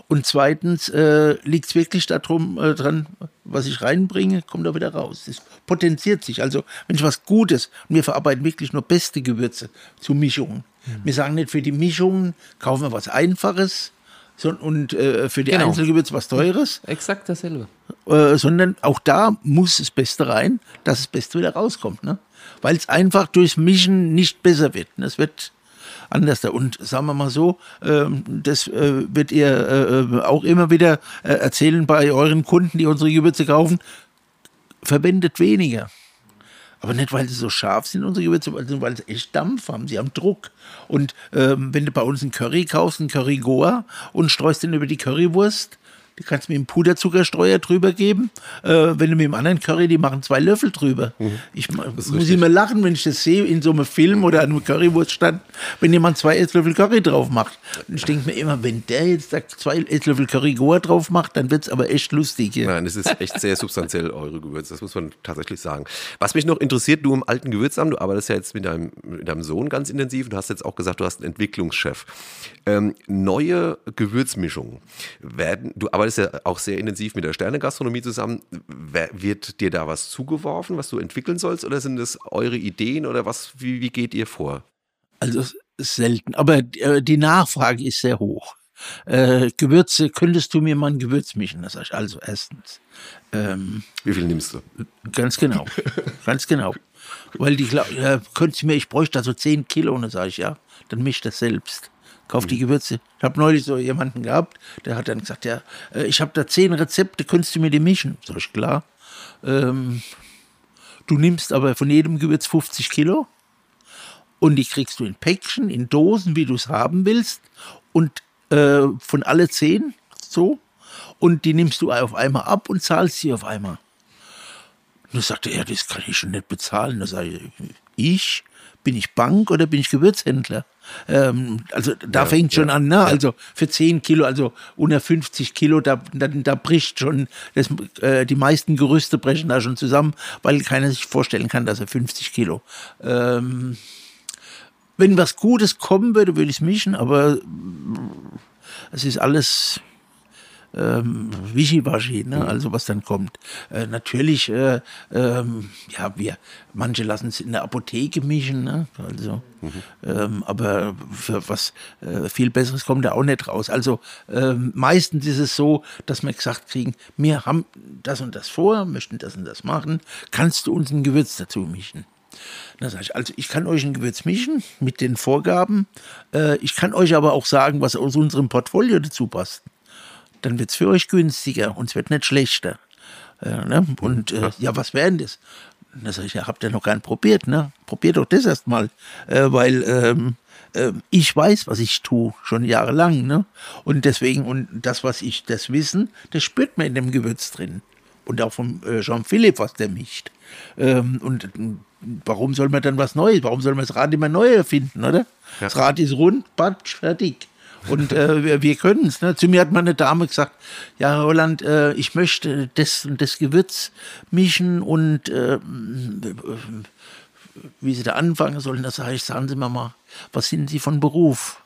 Und zweitens äh, liegt es wirklich darum, äh, dran, was ich reinbringe, kommt auch wieder raus. Es potenziert sich. Also wenn ich was Gutes, und wir verarbeiten wirklich nur beste Gewürze zu Mischungen. Mhm. Wir sagen nicht, für die Mischungen kaufen wir was Einfaches, so, und äh, für die genau. Einzelgewürze was Teures. Exakt dasselbe. Äh, sondern auch da muss das Beste rein, dass das Beste wieder rauskommt. Ne? Weil es einfach durchs Mischen nicht besser wird. Es wird anders. Und sagen wir mal so, äh, das äh, wird ihr äh, auch immer wieder äh, erzählen bei euren Kunden, die unsere Gewürze kaufen, verwendet weniger. Aber nicht, weil sie so scharf sind, unsere Gewürze, sondern weil sie echt Dampf haben. Sie haben Druck. Und ähm, wenn du bei uns einen Curry kaufst, einen Curry Goa und streust den über die Currywurst, Du kannst mir einen Puderzuckerstreuer drüber geben. Äh, wenn du mit dem anderen Curry, die machen zwei Löffel drüber. Mhm. Ich muss richtig. immer lachen, wenn ich das sehe in so einem Film oder einem Currywurststand, wenn jemand zwei Esslöffel Curry drauf macht. Und ich denke mir immer, wenn der jetzt da zwei Esslöffel Curry Goa drauf macht, dann wird es aber echt lustig. Ja. Nein, es ist echt sehr substanziell, eure Gewürze. Das muss man tatsächlich sagen. Was mich noch interessiert, du im alten Gewürzamt, du arbeitest ja jetzt mit deinem, mit deinem Sohn ganz intensiv und du hast jetzt auch gesagt, du hast einen Entwicklungschef. Ähm, neue Gewürzmischungen werden, du arbeitest arbeitest ja auch sehr intensiv mit der Sternegastronomie zusammen. Wird dir da was zugeworfen, was du entwickeln sollst, oder sind das eure Ideen oder was? Wie, wie geht ihr vor? Also selten, aber äh, die Nachfrage ist sehr hoch. Äh, Gewürze, könntest du mir mal ein Gewürz mischen? Das ich also erstens. Ähm, Wie viel nimmst du? Ganz genau, ganz genau. Weil die, äh, könntest du mir, ich bräuchte da so 10 Kilo, und dann sage ich, ja, dann misch das selbst kauf die Gewürze. Ich habe neulich so jemanden gehabt, der hat dann gesagt, ja, äh, ich habe da zehn Rezepte, könntest du mir die mischen? Sag ich, klar. Ähm, du nimmst aber von jedem Gewürz 50 Kilo und die kriegst du in Päckchen, in Dosen, wie du es haben willst und äh, von alle zehn so und die nimmst du auf einmal ab und zahlst sie auf einmal. Und dann sagte er, das kann ich schon nicht bezahlen. Da sage ich, ich? Bin ich Bank oder bin ich Gewürzhändler? Ähm, also da ja, fängt schon ja, an, ne? Ja. Also für 10 Kilo, also unter 50 Kilo, da, da, da bricht schon, das, äh, die meisten Gerüste brechen da schon zusammen, weil keiner sich vorstellen kann, dass er 50 Kilo. Ähm, wenn was Gutes kommen würde, würde ich es mischen, aber es ist alles ähm, Wischiwaschi, ne? Mhm. also was dann kommt. Äh, natürlich, äh, ähm, ja, wir, manche lassen es in der Apotheke mischen, ne? also, mhm. ähm, aber für was äh, viel Besseres kommt da auch nicht raus. Also ähm, meistens ist es so, dass wir gesagt kriegen, wir haben das und das vor, möchten das und das machen, kannst du uns ein Gewürz dazu mischen? Da sage ich, also ich kann euch ein Gewürz mischen mit den Vorgaben. Äh, ich kann euch aber auch sagen, was aus unserem Portfolio dazu passt dann wird es für euch günstiger und es wird nicht schlechter. Äh, ne? Und äh, ja, was wäre denn das? Da sage ich, ja, habt ihr noch gar nicht probiert, ne? Probiert doch das erstmal, äh, weil ähm, äh, ich weiß, was ich tue, schon jahrelang, ne? Und deswegen, und das, was ich, das Wissen, das spürt man in dem Gewürz drin. Und auch vom äh, Jean-Philippe, was der mischt. Ähm, und warum soll man dann was Neues? Warum soll man das Rad immer neu erfinden, oder? Ja. Das Rad ist rund, patsch, fertig. Und äh, wir, wir können es. Ne? Zu mir hat mal eine Dame gesagt, ja, Roland, äh, ich möchte das und das Gewürz mischen und äh, wie sie da anfangen sollen, da sage ich, sagen Sie mir mal, was sind Sie von Beruf?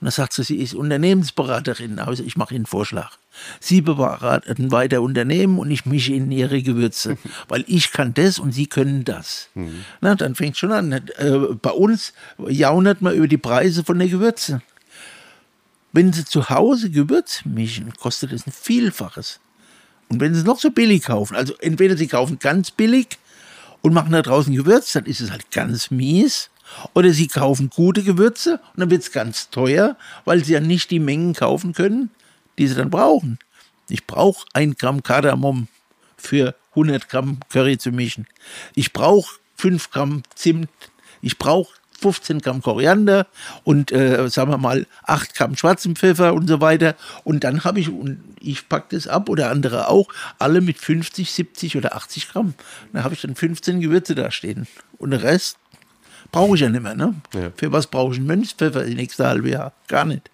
Und da sagt sie, sie ist Unternehmensberaterin. Also ich mache Ihnen einen Vorschlag. Sie beraten weiter Unternehmen und ich mische Ihnen Ihre Gewürze. Weil ich kann das und Sie können das. Mhm. Na, dann fängt schon an. Äh, bei uns jaunert man über die Preise von der Gewürze. Wenn Sie zu Hause Gewürz mischen, kostet es ein Vielfaches. Und wenn Sie es noch so billig kaufen, also entweder Sie kaufen ganz billig und machen da draußen Gewürz, dann ist es halt ganz mies. Oder Sie kaufen gute Gewürze und dann wird es ganz teuer, weil Sie ja nicht die Mengen kaufen können, die Sie dann brauchen. Ich brauche ein Gramm Kardamom für 100 Gramm Curry zu mischen. Ich brauche 5 Gramm Zimt. Ich brauche 15 Gramm Koriander und äh, sagen wir mal 8 Gramm schwarzen Pfeffer und so weiter. Und dann habe ich, und ich packe das ab oder andere auch, alle mit 50, 70 oder 80 Gramm. Dann habe ich dann 15 Gewürze da stehen. Und den Rest brauche ich ja nicht mehr. Ne? Ja. Für was brauche ich einen Mönchspfeffer das nächste halbe Jahr? Gar nicht.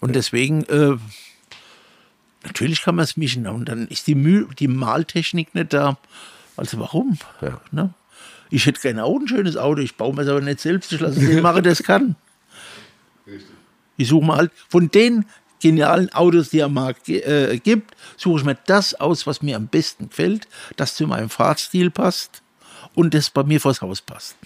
Und deswegen, äh, natürlich kann man es mischen. Und dann ist die, Mühl, die Maltechnik nicht da. Also warum? Ja. Ne? Ich hätte gerne auch ein schönes Auto, ich baue mir es aber nicht selbst, ich lasse den machen, der es kann. Richtig. Ich suche mal halt von den genialen Autos, die er am Markt äh, gibt, suche ich mir das aus, was mir am besten gefällt, das zu meinem Fahrstil passt und das bei mir vors Haus passt.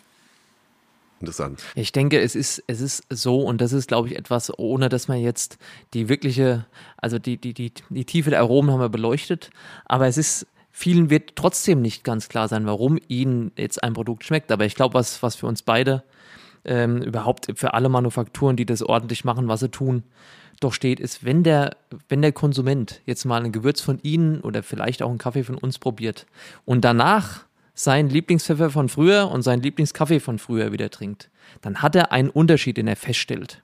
Interessant. Ich denke, es ist, es ist so, und das ist, glaube ich, etwas, ohne dass man jetzt die wirkliche, also die, die, die, die Tiefe der Aromen haben wir beleuchtet, aber es ist vielen wird trotzdem nicht ganz klar sein, warum ihnen jetzt ein Produkt schmeckt. Aber ich glaube, was, was für uns beide, ähm, überhaupt für alle Manufakturen, die das ordentlich machen, was sie tun, doch steht, ist, wenn der, wenn der Konsument jetzt mal ein Gewürz von Ihnen oder vielleicht auch einen Kaffee von uns probiert und danach seinen Lieblingspfeffer von früher und seinen Lieblingskaffee von früher wieder trinkt, dann hat er einen Unterschied, den er feststellt.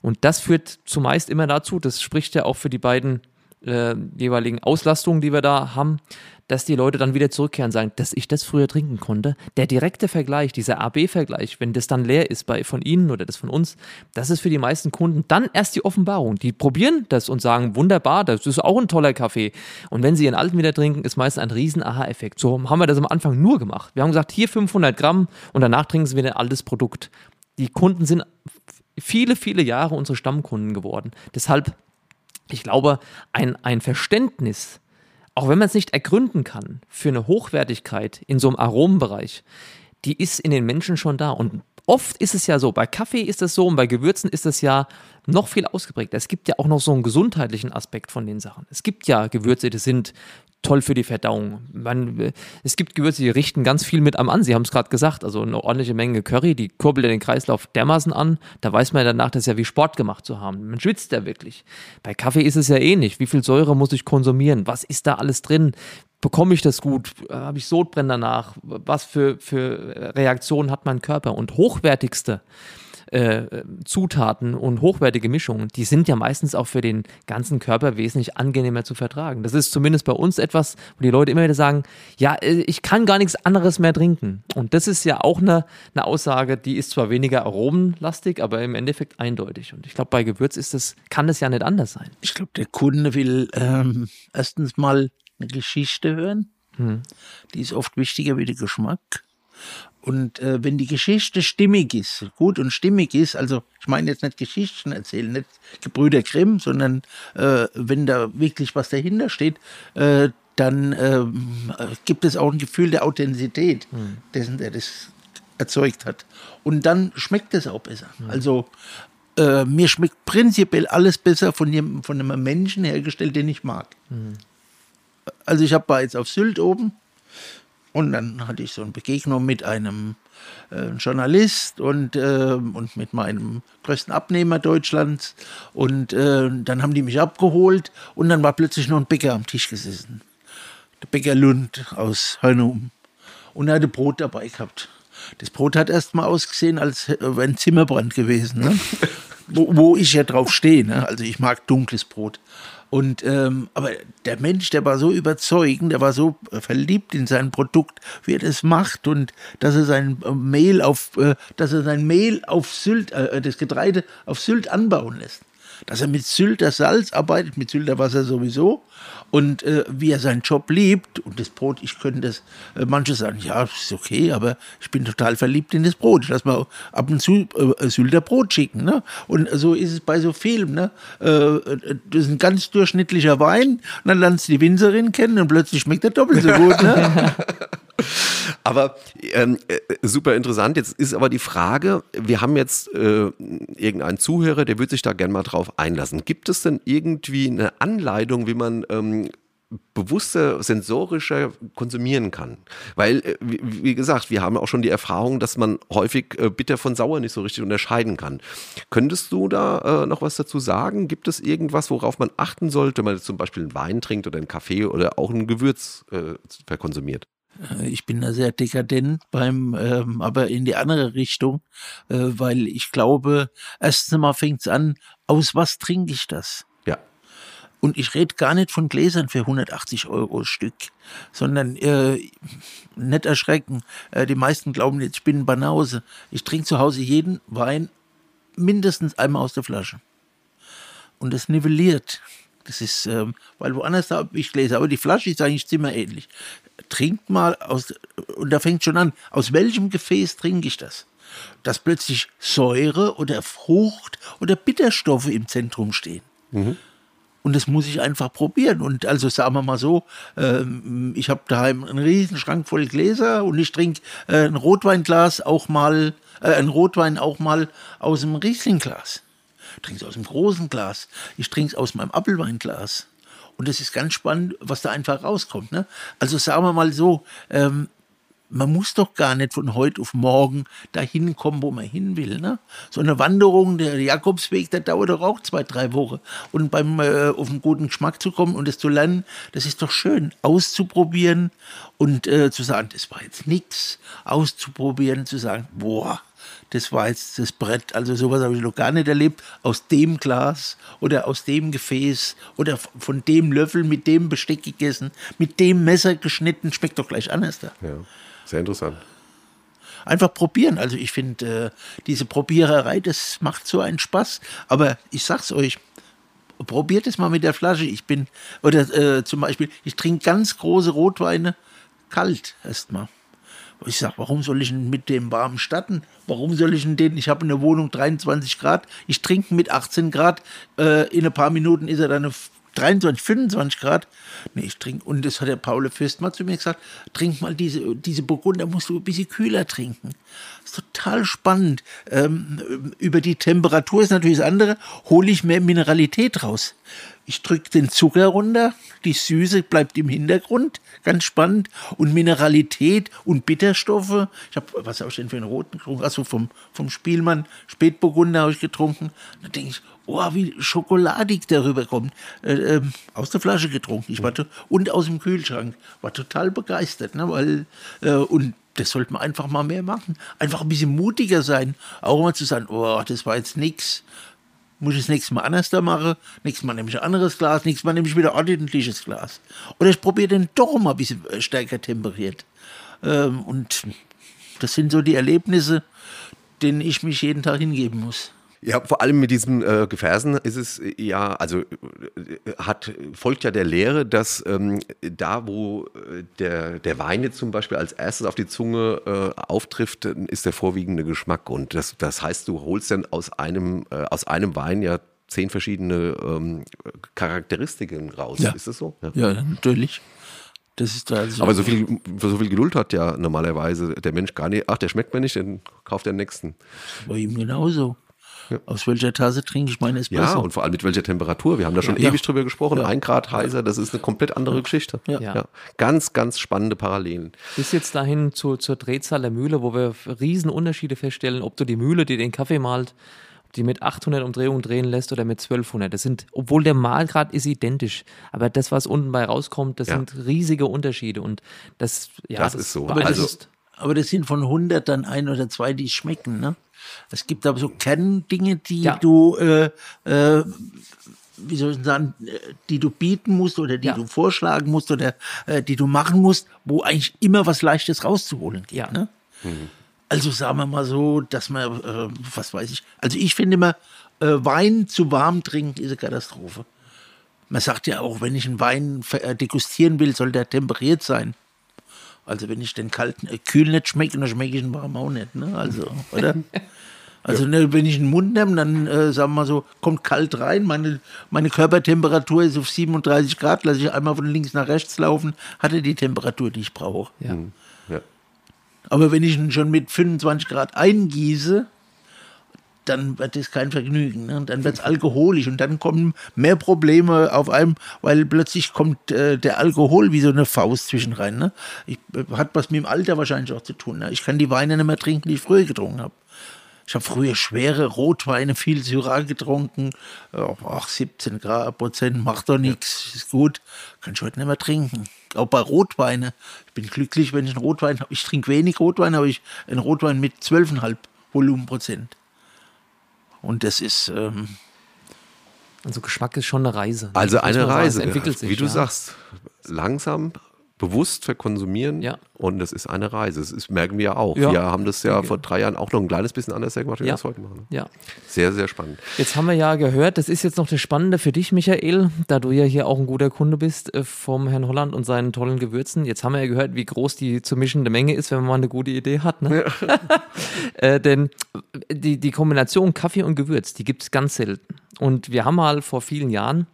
Und das führt zumeist immer dazu, das spricht ja auch für die beiden äh, jeweiligen Auslastungen, die wir da haben, dass die Leute dann wieder zurückkehren und sagen, dass ich das früher trinken konnte. Der direkte Vergleich, dieser AB-Vergleich, wenn das dann leer ist bei von Ihnen oder das von uns, das ist für die meisten Kunden dann erst die Offenbarung. Die probieren das und sagen, wunderbar, das ist auch ein toller Kaffee. Und wenn sie ihren alten wieder trinken, ist meistens ein riesen Aha-Effekt. So haben wir das am Anfang nur gemacht. Wir haben gesagt, hier 500 Gramm und danach trinken sie wieder ein altes Produkt. Die Kunden sind viele, viele Jahre unsere Stammkunden geworden. Deshalb, ich glaube, ein, ein Verständnis, auch wenn man es nicht ergründen kann, für eine Hochwertigkeit in so einem Aromenbereich, die ist in den Menschen schon da. Und oft ist es ja so, bei Kaffee ist es so und bei Gewürzen ist es ja noch viel ausgeprägter. Es gibt ja auch noch so einen gesundheitlichen Aspekt von den Sachen. Es gibt ja Gewürze, die sind toll für die Verdauung. Man, es gibt Gewürze, die richten ganz viel mit am an. Sie haben es gerade gesagt, also eine ordentliche Menge Curry, die kurbelt den Kreislauf dermaßen an. Da weiß man danach, das ist ja wie Sport gemacht zu haben. Man schwitzt ja wirklich. Bei Kaffee ist es ja ähnlich. Wie viel Säure muss ich konsumieren? Was ist da alles drin? Bekomme ich das gut? Habe ich Sodbrennen danach? Was für, für Reaktionen hat mein Körper? Und hochwertigste äh, Zutaten und hochwertige Mischungen, die sind ja meistens auch für den ganzen Körper wesentlich angenehmer zu vertragen. Das ist zumindest bei uns etwas, wo die Leute immer wieder sagen, ja, äh, ich kann gar nichts anderes mehr trinken. Und das ist ja auch eine, eine Aussage, die ist zwar weniger aromenlastig, aber im Endeffekt eindeutig. Und ich glaube, bei Gewürz ist das, kann das ja nicht anders sein. Ich glaube, der Kunde will ähm, erstens mal eine Geschichte hören. Hm. Die ist oft wichtiger wie der Geschmack. Und äh, wenn die Geschichte stimmig ist, gut und stimmig ist, also ich meine jetzt nicht Geschichten erzählen, nicht Gebrüder Grimm, sondern äh, wenn da wirklich was dahinter steht, äh, dann ähm, gibt es auch ein Gefühl der Authentizität mhm. dessen, der das erzeugt hat. Und dann schmeckt es auch besser. Mhm. Also äh, mir schmeckt prinzipiell alles besser von, dem, von einem Menschen hergestellt, den ich mag. Mhm. Also ich habe jetzt auf Sylt oben und dann hatte ich so eine Begegnung mit einem äh, Journalist und, äh, und mit meinem größten Abnehmer Deutschlands. Und äh, dann haben die mich abgeholt und dann war plötzlich noch ein Bäcker am Tisch gesessen. Der Bäcker Lund aus Hörnum. Und er hatte Brot dabei gehabt. Das Brot hat erst mal ausgesehen, als wäre ein Zimmerbrand gewesen. Ne? wo, wo ich ja drauf stehe. Ne? Also ich mag dunkles Brot. Und ähm, aber der Mensch, der war so überzeugend, der war so verliebt in sein Produkt, wie er das macht und dass er sein äh, Mehl auf, äh, dass er sein Mehl auf Sylt, äh, das Getreide auf Sylt anbauen lässt dass er mit Sylter Salz arbeitet, mit Sylter Wasser sowieso und äh, wie er seinen Job liebt und das Brot, ich könnte das, äh, manche sagen, ja, ist okay, aber ich bin total verliebt in das Brot. Ich lass mal ab und zu äh, Sylter Brot schicken. Ne? Und so ist es bei so Filmen. Ne? Äh, äh, das ist ein ganz durchschnittlicher Wein und dann lernst du die Winzerin kennen und plötzlich schmeckt er doppelt so gut. Ne? Aber ähm, äh, super interessant. Jetzt ist aber die Frage, wir haben jetzt äh, irgendeinen Zuhörer, der würde sich da gerne mal drauf einlassen. Gibt es denn irgendwie eine Anleitung, wie man ähm, bewusster, sensorischer konsumieren kann. Weil, äh, wie gesagt, wir haben auch schon die Erfahrung, dass man häufig äh, bitter von sauer nicht so richtig unterscheiden kann. Könntest du da noch was dazu sagen? Gibt es irgendwas, worauf man achten sollte, wenn man zum Beispiel einen Wein trinkt oder einen Kaffee oder auch ein Gewürz äh, verkonsumiert? Äh, ich bin da sehr dekadent beim, ähm, aber in die andere Richtung, äh, weil ich glaube, erstens mal fängt es an, aus was trinke ich das? Ja. Und ich rede gar nicht von Gläsern für 180 Euro Stück, sondern äh, nicht erschrecken. Äh, die meisten glauben jetzt, ich bin Banause. Ich trinke zu Hause jeden Wein mindestens einmal aus der Flasche. Und das nivelliert. Das ist, ähm, weil woanders habe ich Gläser, aber die Flasche ist eigentlich ziemlich ähnlich trinkt mal aus, und da fängt schon an, aus welchem Gefäß trinke ich das? Dass plötzlich Säure oder Frucht oder Bitterstoffe im Zentrum stehen. Mhm. Und das muss ich einfach probieren. Und also sagen wir mal so, ähm, ich habe daheim einen riesen Schrank voll Gläser und ich trinke äh, ein Rotweinglas auch mal, äh, ein Rotwein auch mal aus dem Rieslingglas. Trinke es aus dem großen Glas. Ich trinke es aus meinem Apfelweinglas. Und das ist ganz spannend, was da einfach rauskommt. Ne? Also sagen wir mal so, ähm, man muss doch gar nicht von heute auf morgen dahin kommen, wo man hin will. Ne? So eine Wanderung, der Jakobsweg, der dauert doch auch zwei, drei Wochen. Und beim äh, auf einen guten Geschmack zu kommen und es zu lernen, das ist doch schön, auszuprobieren und äh, zu sagen, das war jetzt nichts, auszuprobieren, zu sagen, boah, das war jetzt das Brett. Also sowas habe ich noch gar nicht erlebt. Aus dem Glas oder aus dem Gefäß oder von dem Löffel mit dem Besteck gegessen, mit dem Messer geschnitten, schmeckt doch gleich anders da. Ja, sehr interessant. Einfach probieren. Also ich finde, äh, diese Probiererei, das macht so einen Spaß. Aber ich sag's euch, probiert es mal mit der Flasche. Ich bin, oder äh, zum Beispiel, ich trinke ganz große Rotweine kalt erstmal. Ich sage, warum soll ich denn mit dem warmen starten? Warum soll ich denn den? Ich habe in der Wohnung 23 Grad, ich trinke mit 18 Grad, äh, in ein paar Minuten ist er dann 23, 25 Grad. Nee, ich trinke, und das hat der Paul Fürst mal zu mir gesagt, trink mal diese, diese Burgunder, musst du ein bisschen kühler trinken. Das ist total spannend. Ähm, über die Temperatur ist natürlich das andere, hole ich mehr Mineralität raus. Ich drücke den Zucker runter, die Süße bleibt im Hintergrund, ganz spannend. Und Mineralität und Bitterstoffe. Ich habe, was habe ich denn für einen roten getrunken? Also vom, vom Spielmann, Spätburgunder habe ich getrunken. Da denke ich, oh, wie schokoladig darüber kommt. Äh, äh, aus der Flasche getrunken. Ich war und aus dem Kühlschrank. War total begeistert, ne? weil, äh, und das sollte man einfach mal mehr machen. Einfach ein bisschen mutiger sein. Auch mal zu sagen, oh, das war jetzt nichts muss ich das nächste Mal anders da machen. Nächstes Mal nehme ich ein anderes Glas, nächstes Mal nehme ich wieder ordentliches Glas. Oder ich probiere den doch mal ein bisschen äh, stärker temperiert. Ähm, und das sind so die Erlebnisse, denen ich mich jeden Tag hingeben muss. Ja, vor allem mit diesen äh, Gefäßen ist es äh, ja, also äh, hat, folgt ja der Lehre, dass ähm, da, wo äh, der, der Wein jetzt zum Beispiel als erstes auf die Zunge äh, auftrifft, ist der vorwiegende Geschmack. Und das, das heißt, du holst dann aus einem, äh, aus einem Wein ja zehn verschiedene ähm, Charakteristiken raus. Ja. Ist das so? Ja, ja natürlich. Das ist also Aber so viel, so viel Geduld hat ja normalerweise der Mensch gar nicht. Ach, der schmeckt mir nicht, dann kauft der nächsten. Bei ihm genauso. Ja. Aus welcher Tasse trinke ich meine Espresso? Ja, und vor allem mit welcher Temperatur. Wir haben da schon Ja. ewig drüber gesprochen. Ja. Ein Grad heißer, das ist eine komplett andere Geschichte. Ja. Ja. Ganz, ganz spannende Parallelen. Bis jetzt dahin zu, zur Drehzahl der Mühle, wo wir riesen Unterschiede feststellen, ob du die Mühle, die den Kaffee malt, ob die mit 800 Umdrehungen drehen lässt oder mit 1200. Das sind, obwohl der Mahlgrad ist identisch, aber das, was unten bei rauskommt, das Ja. sind riesige Unterschiede und das, ja, Das ist so. Aber das, Also- ist, aber das sind von 100 dann ein oder zwei, die schmecken. Ne? Es gibt aber so Kerndinge, die Ja. du, äh, äh, wie soll ich sagen, die du bieten musst oder die Ja. du vorschlagen musst oder äh, die du machen musst, wo eigentlich immer was Leichtes rauszuholen geht. Ja. Ne? Also sagen wir mal so, dass man, äh, was weiß ich, also ich finde immer, äh, Wein zu warm trinken ist eine Katastrophe. Man sagt ja auch, wenn ich einen Wein äh, degustieren will, soll der temperiert sein. Also wenn ich den kalten, äh, kühl nicht schmecke, dann schmecke ich ihn warm auch nicht, ne? Also, oder? Also ne, wenn ich einen Mund nehme, dann äh, sagen wir mal so, kommt kalt rein, meine, meine Körpertemperatur ist auf 37 Grad, lasse ich einmal von links nach rechts laufen, hat er die Temperatur, die ich brauche. ja. Ja. Aber wenn ich ihn schon mit 25 Grad eingieße, dann wird das kein Vergnügen. Ne? Dann wird es alkoholisch und dann kommen mehr Probleme auf einem, weil plötzlich kommt äh, der Alkohol wie so eine Faust zwischen rein. Ne? Ich, äh, hat was mit dem Alter wahrscheinlich auch zu tun. Ne? Ich kann die Weine nicht mehr trinken, die ich früher getrunken habe. Ich habe früher schwere Rotweine, viel Syrah getrunken. Ach, 17 Grad Prozent, macht doch nichts, ist gut. Kann ich heute nicht mehr trinken. Auch bei Rotweine. Ich bin glücklich, wenn ich einen Rotwein habe. Ich trinke wenig Rotwein, aber ich einen Rotwein mit 12,5 Volumenprozent. Und das ist, ähm, Also Geschmack ist schon eine Reise. Also eine sagen, Reise, Es entwickelt sich. wie du ja. sagst, langsam, bewusst verkonsumieren Ja. und es ist eine Reise. Das ist, merken wir ja auch. Ja. Wir haben das ja vor drei Jahren auch noch ein kleines bisschen anders gemacht, wie wir Ja. das heute machen. Ja. Sehr, sehr spannend. Jetzt haben wir ja gehört, das ist jetzt noch das Spannende für dich, Michael, da du ja hier auch ein guter Kunde bist äh, vom Herrn Holland und seinen tollen Gewürzen. Jetzt haben wir ja gehört, wie groß die zu mischende Menge ist, wenn man mal eine gute Idee hat. Ne? äh, denn die, die Kombination Kaffee und Gewürz, die gibt es ganz selten. Und wir haben mal vor vielen Jahren,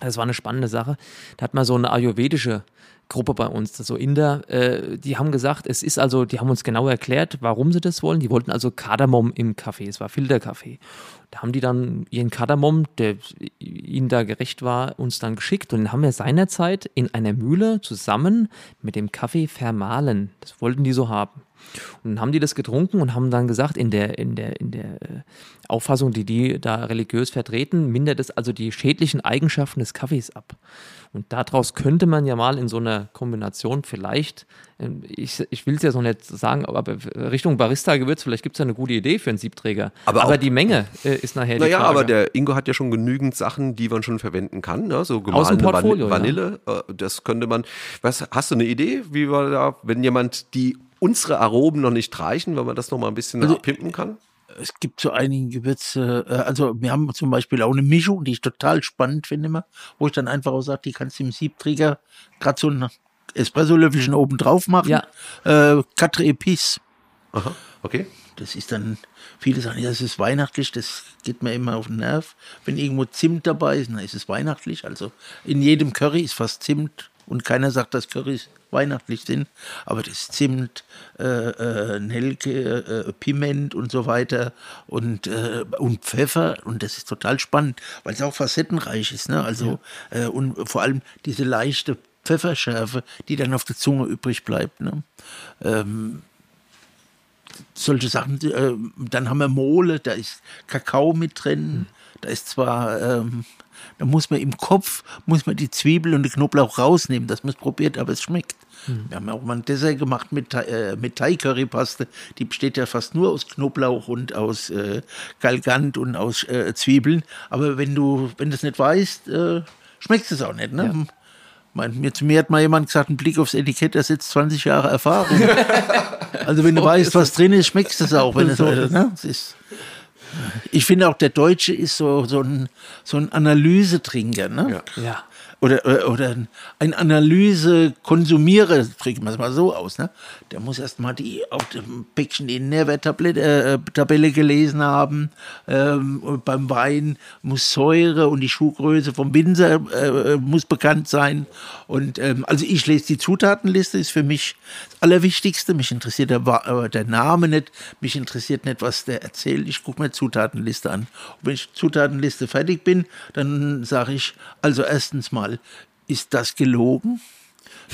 das war eine spannende Sache, da hat man so eine ayurvedische Gruppe bei uns, so Inder, äh, die haben gesagt, es ist also, die haben uns genau erklärt, warum sie das wollen. Die wollten also Kardamom im Kaffee, es war Filterkaffee. Da haben die dann ihren Kardamom, der ihnen da gerecht war, uns dann geschickt und den haben wir seinerzeit in einer Mühle zusammen mit dem Kaffee vermahlen. Das wollten die so haben. Und dann haben die das getrunken und haben dann gesagt, in der, in der, in der äh, Auffassung, die die da religiös vertreten, mindert es also die schädlichen Eigenschaften des Kaffees ab. Und daraus könnte man ja mal in so einer Kombination vielleicht, ähm, ich, ich will es ja so nicht sagen, aber Richtung Barista-Gewürz, vielleicht gibt es ja eine gute Idee für einen Siebträger. Aber, aber die Menge äh, ist nachher die naja, aber der Ingo hat ja schon genügend Sachen, die man schon verwenden kann. Ne? So gemahlene Portfolio, Vanille, ja. Äh, das könnte man. Was, hast du eine Idee, wie wir da, wenn jemand die unsere Aromen noch nicht reichen, wenn man das noch mal ein bisschen also, pimpen kann? Es gibt so einige Gewürze, äh, also wir haben zum Beispiel auch eine Mischung, die ich total spannend finde immer, wo ich dann einfach auch sage, die kannst du im Siebträger gerade so ein Espresso-Löffelchen oben drauf machen. Ja. Äh, Quatre Épices. Aha, okay. Das ist dann, viele sagen, ja, das ist weihnachtlich, das geht mir immer auf den Nerv. Wenn irgendwo Zimt dabei ist, dann ist es weihnachtlich. Also in jedem Curry ist fast Zimt und keiner sagt, dass Currys weihnachtlich sind, aber das Zimt, äh, äh, Nelke, äh, Piment und so weiter und, äh, und Pfeffer und das ist total spannend, weil es auch facettenreich ist. Ne? Also ja. Äh, und vor allem diese leichte Pfefferschärfe, die dann auf der Zunge übrig bleibt. Ne? Ähm, solche Sachen, äh, dann haben wir Mole, da ist Kakao mit drin, hm. da ist zwar ähm, da muss man im Kopf, muss man die Zwiebel und den Knoblauch rausnehmen, dass man es probiert, aber es schmeckt. Mhm. Wir haben auch mal ein Dessert gemacht mit, äh, mit Thai-Currypaste. Die besteht ja fast nur aus Knoblauch und aus äh, Galgant und aus äh, Zwiebeln. Aber wenn du, wenn du es nicht weißt, äh, schmeckt es auch nicht. Ne? Ja. Mein, mir, zu mir hat mal jemand gesagt, ein Blick aufs Etikett, da sitzt 20 Jahre Erfahrung. also wenn du weißt, was drin ist, schmeckst es auch. Wenn es, ne? es ist, ich finde auch, der Deutsche ist so, so ein, so ein Analysetrinker. Ne? Ja. ja oder, oder, oder ein Analyse-Konsumierer, drücken wir es mal so aus, ne? der muss erstmal die auf dem Päckchen die Nährwerttabelle äh, gelesen haben. Ähm, beim Wein muss Säure und die Schuhgröße vom Winzer äh, muss bekannt sein. Und ähm, also ich lese die Zutatenliste, ist für mich das Allerwichtigste. Mich interessiert der, äh, der Name nicht, mich interessiert nicht, was der erzählt. Ich gucke mir Zutatenliste an. Und wenn ich Zutatenliste fertig bin, dann sage ich also erstens mal mal, ist das gelogen?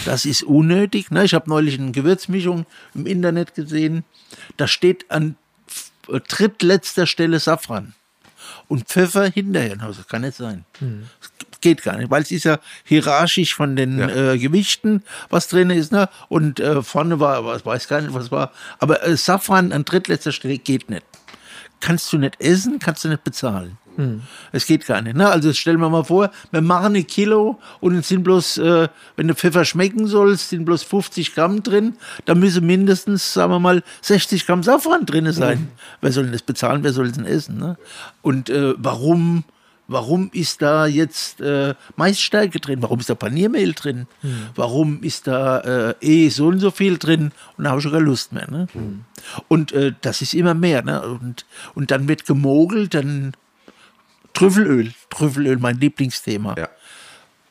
Das ist unnötig. Ne? Ich habe neulich eine Gewürzmischung im Internet gesehen. Da steht an drittletzter Stelle Safran und Pfeffer hinterher. Also kann nicht sein. Mhm. Geht gar nicht, weil es ist ja hierarchisch von den ja. äh, Gewichten, was drin ist. Ne? Und äh, vorne war, was weiß gar nicht, was war. Aber äh, Safran an drittletzter Stelle geht nicht. Kannst du nicht essen, kannst du nicht bezahlen. Hm. Es geht gar nicht. Ne? Also stellen wir mal vor, wir machen ein Kilo und es sind bloß, äh, wenn der Pfeffer schmecken soll, sind bloß 50 Gramm drin. Da müssen mindestens, sagen wir mal, 60 Gramm Safran drin sein. Hm. Wer soll denn das bezahlen? Wer soll denn essen? Ne? Und äh, warum? Warum ist da jetzt äh, Maisstärke drin? Warum ist da Paniermehl drin? Hm. Warum ist da äh, eh so und so viel drin? Und da habe ich schon keine Lust mehr. Ne? Hm. Und äh, das ist immer mehr. Ne? Und, und dann wird gemogelt, dann Trüffelöl. Trüffelöl, mein Lieblingsthema. Ja.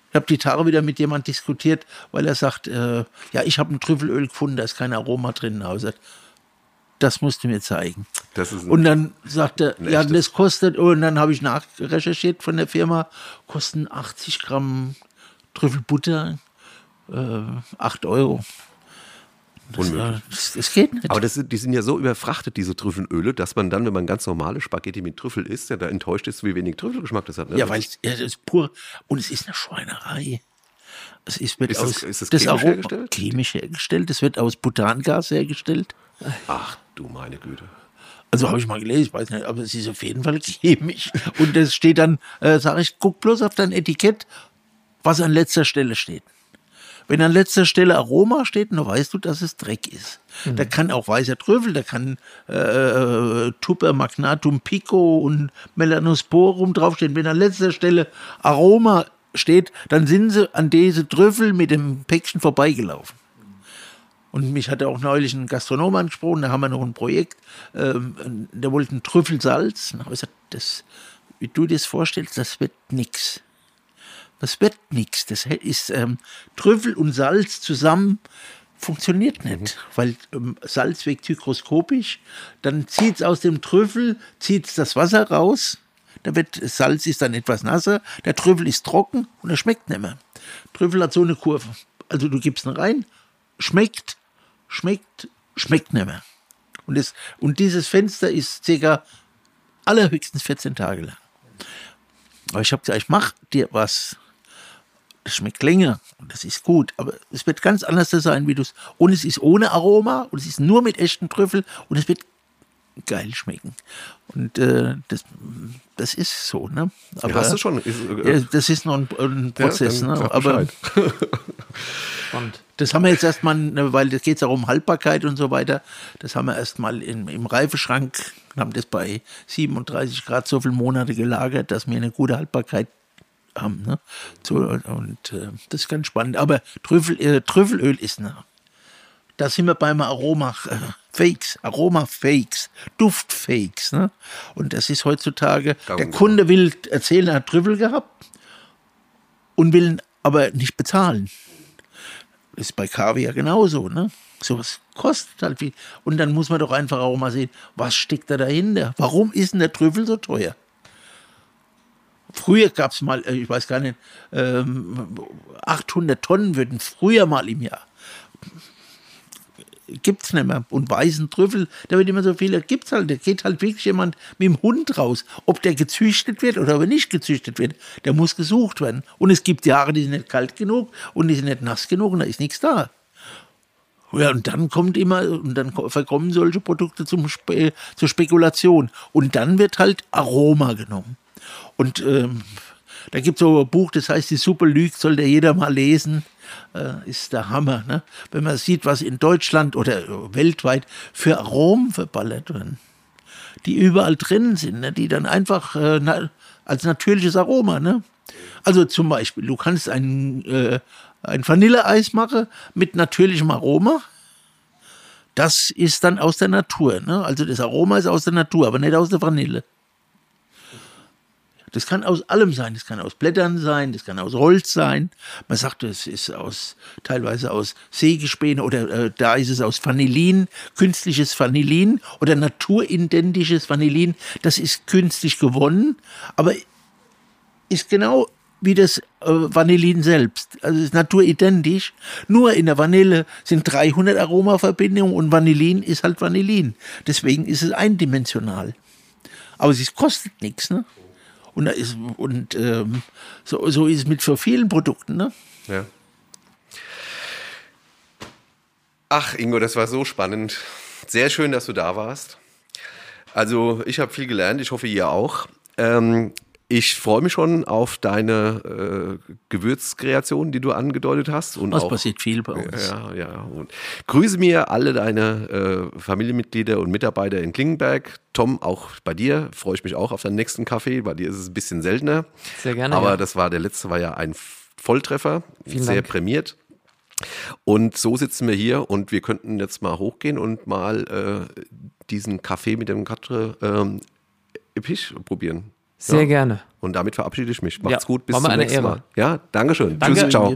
Ich habe die Tage wieder mit jemand diskutiert, weil er sagt, äh, ja, ich habe ein Trüffelöl gefunden, da ist kein Aroma drin. Also, das musst du mir zeigen. und dann sagt er, ja, das kostet, und dann habe ich nachrecherchiert von der Firma, kosten 80 Gramm Trüffelbutter äh, 8 Euro. Unmöglich. Das, das, geht nicht. Aber das, die sind ja so überfrachtet, diese Trüffelöle, dass man dann, wenn man ganz normale Spaghetti mit Trüffel isst, ja da enttäuscht ist, wie wenig Trüffelgeschmack das hat. Ne? Ja, weil es ja, das ist pur. Und es ist eine Schweinerei. Es ist, wird ist aus, das, ist das, das chemisch hergestellt? Chemisch hergestellt. Es wird aus Butangas hergestellt. Ach du meine Güte. Also habe ich mal gelesen, ich weiß nicht, aber es ist auf jeden Fall chemisch. Und es steht dann, äh, sage ich, guck bloß auf dein Etikett, was an letzter Stelle steht. Wenn an letzter Stelle Aroma steht, dann weißt du, dass es Dreck ist. Mhm. Da kann auch weißer Trüffel, da kann äh, Tupper Magnatum Pico und Melanosporum draufstehen. Wenn an letzter Stelle Aroma steht, dann sind sie an diese Trüffel mit dem Päckchen vorbeigelaufen. Und mich hat auch neulich ein Gastronom angesprochen, da haben wir noch ein Projekt, ähm, der wollte ein Trüffelsalz. Und ich gesagt, das, wie du dir das vorstellst, das wird nichts. Das wird nichts. Das ist ähm, Trüffel und Salz zusammen funktioniert nicht, mhm. weil ähm, Salz wirkt hygroskopisch. Dann zieht es aus dem Trüffel, zieht das Wasser raus. Da wird Salz ist dann etwas nasser, der Trüffel ist trocken und er schmeckt nicht mehr. Trüffel hat so eine Kurve. Also du gibst ihn rein, schmeckt, schmeckt, schmeckt nicht mehr. Und, das, und dieses Fenster ist circa allerhöchstens 14 Tage lang. Aber ich habe gesagt, ich mache dir was. Das schmeckt länger und das ist gut, aber es wird ganz anders sein, wie du es. Und es ist ohne Aroma und es ist nur mit echten Trüffel und es wird geil schmecken. Und äh, das, das ist so, ne? Aber, hast du schon. Ist, äh, das ist noch ein, ein Prozess, ja, ne? Aber Spannend. Das haben wir jetzt erstmal, ne, weil es geht ja um Haltbarkeit und so weiter. Das haben wir erstmal im Reifeschrank, haben das bei 37 Grad so viele Monate gelagert, dass wir eine gute Haltbarkeit haben. Ne? So, und äh, das ist ganz spannend. Aber Trüffel, äh, Trüffelöl ist ne. Da sind wir beim Aroma äh, Fakes, Aroma Fakes, Duft Fakes. Ne? Und das ist heutzutage, Darum der Kunde will erzählen, er hat Trüffel gehabt und will aber nicht bezahlen. Das ist bei Kaviar genauso, ne? Sowas kostet halt viel. Und dann muss man doch einfach auch mal sehen, was steckt da dahinter? Warum ist denn der Trüffel so teuer? Früher gab es mal, äh, ich weiß gar nicht, 800 ähm, Tonnen würden früher mal im Jahr. Gibt es nicht mehr. Und weißen Trüffel, da wird immer so viel, gibt es halt. Da geht halt wirklich jemand mit dem Hund raus. Ob der gezüchtet wird oder ob er nicht gezüchtet wird, der muss gesucht werden. Und es gibt Jahre, die sind nicht kalt genug und die sind nicht nass genug und da ist nichts da. Ja, und dann kommt immer, und dann verkommen solche Produkte zum Spe zur Spekulation. Und dann wird halt Aroma genommen. Und ähm, da gibt es so ein Buch, das heißt Die Suppe lügt, soll der jeder mal lesen. Äh, ist der Hammer. Ne? Wenn man sieht, was in Deutschland oder weltweit für Aromen verballert werden, die überall drin sind, ne? die dann einfach äh, na, als natürliches Aroma. Ne? Also zum Beispiel, du kannst ein, äh, ein Vanilleeis machen mit natürlichem Aroma. Das ist dann aus der Natur. Ne? Also das Aroma ist aus der Natur, aber nicht aus der Vanille. Das kann aus allem sein. Das kann aus Blättern sein, das kann aus Holz sein. Man sagt, es ist aus, teilweise aus Sägespäne oder äh, da ist es aus Vanillin, künstliches Vanillin oder naturidentisches Vanillin. Das ist künstlich gewonnen, aber ist genau wie das äh, Vanillin selbst. Also es ist naturidentisch. Nur in der Vanille sind 300 Aromaverbindungen und Vanillin ist halt Vanillin. Deswegen ist es eindimensional. Aber es kostet nichts, ne? Und, ist, und ähm, so, so ist es mit so vielen Produkten. Ne? Ja. Ach, Ingo, das war so spannend. Sehr schön, dass du da warst. Also, ich habe viel gelernt. Ich hoffe, ihr auch. Ähm, ich freue mich schon auf deine äh, Gewürzkreation, die du angedeutet hast. Und Was auch, passiert viel bei uns. Ja, ja. Und grüße mir alle deine äh, Familienmitglieder und Mitarbeiter in Klingenberg. Tom, auch bei dir freue ich mich auch auf deinen nächsten Kaffee. Bei dir ist es ein bisschen seltener. Sehr gerne. Aber ja. das war der letzte, war ja ein Volltreffer. Vielen sehr Dank. prämiert. Und so sitzen wir hier und wir könnten jetzt mal hochgehen und mal äh, diesen Kaffee mit dem Quatre ähm, Episch probieren. Sehr ja. gerne. Und damit verabschiede ich mich. Macht's ja, gut, bis zum nächsten Mal. Ja, Dankeschön. Danke. Tschüss, ciao.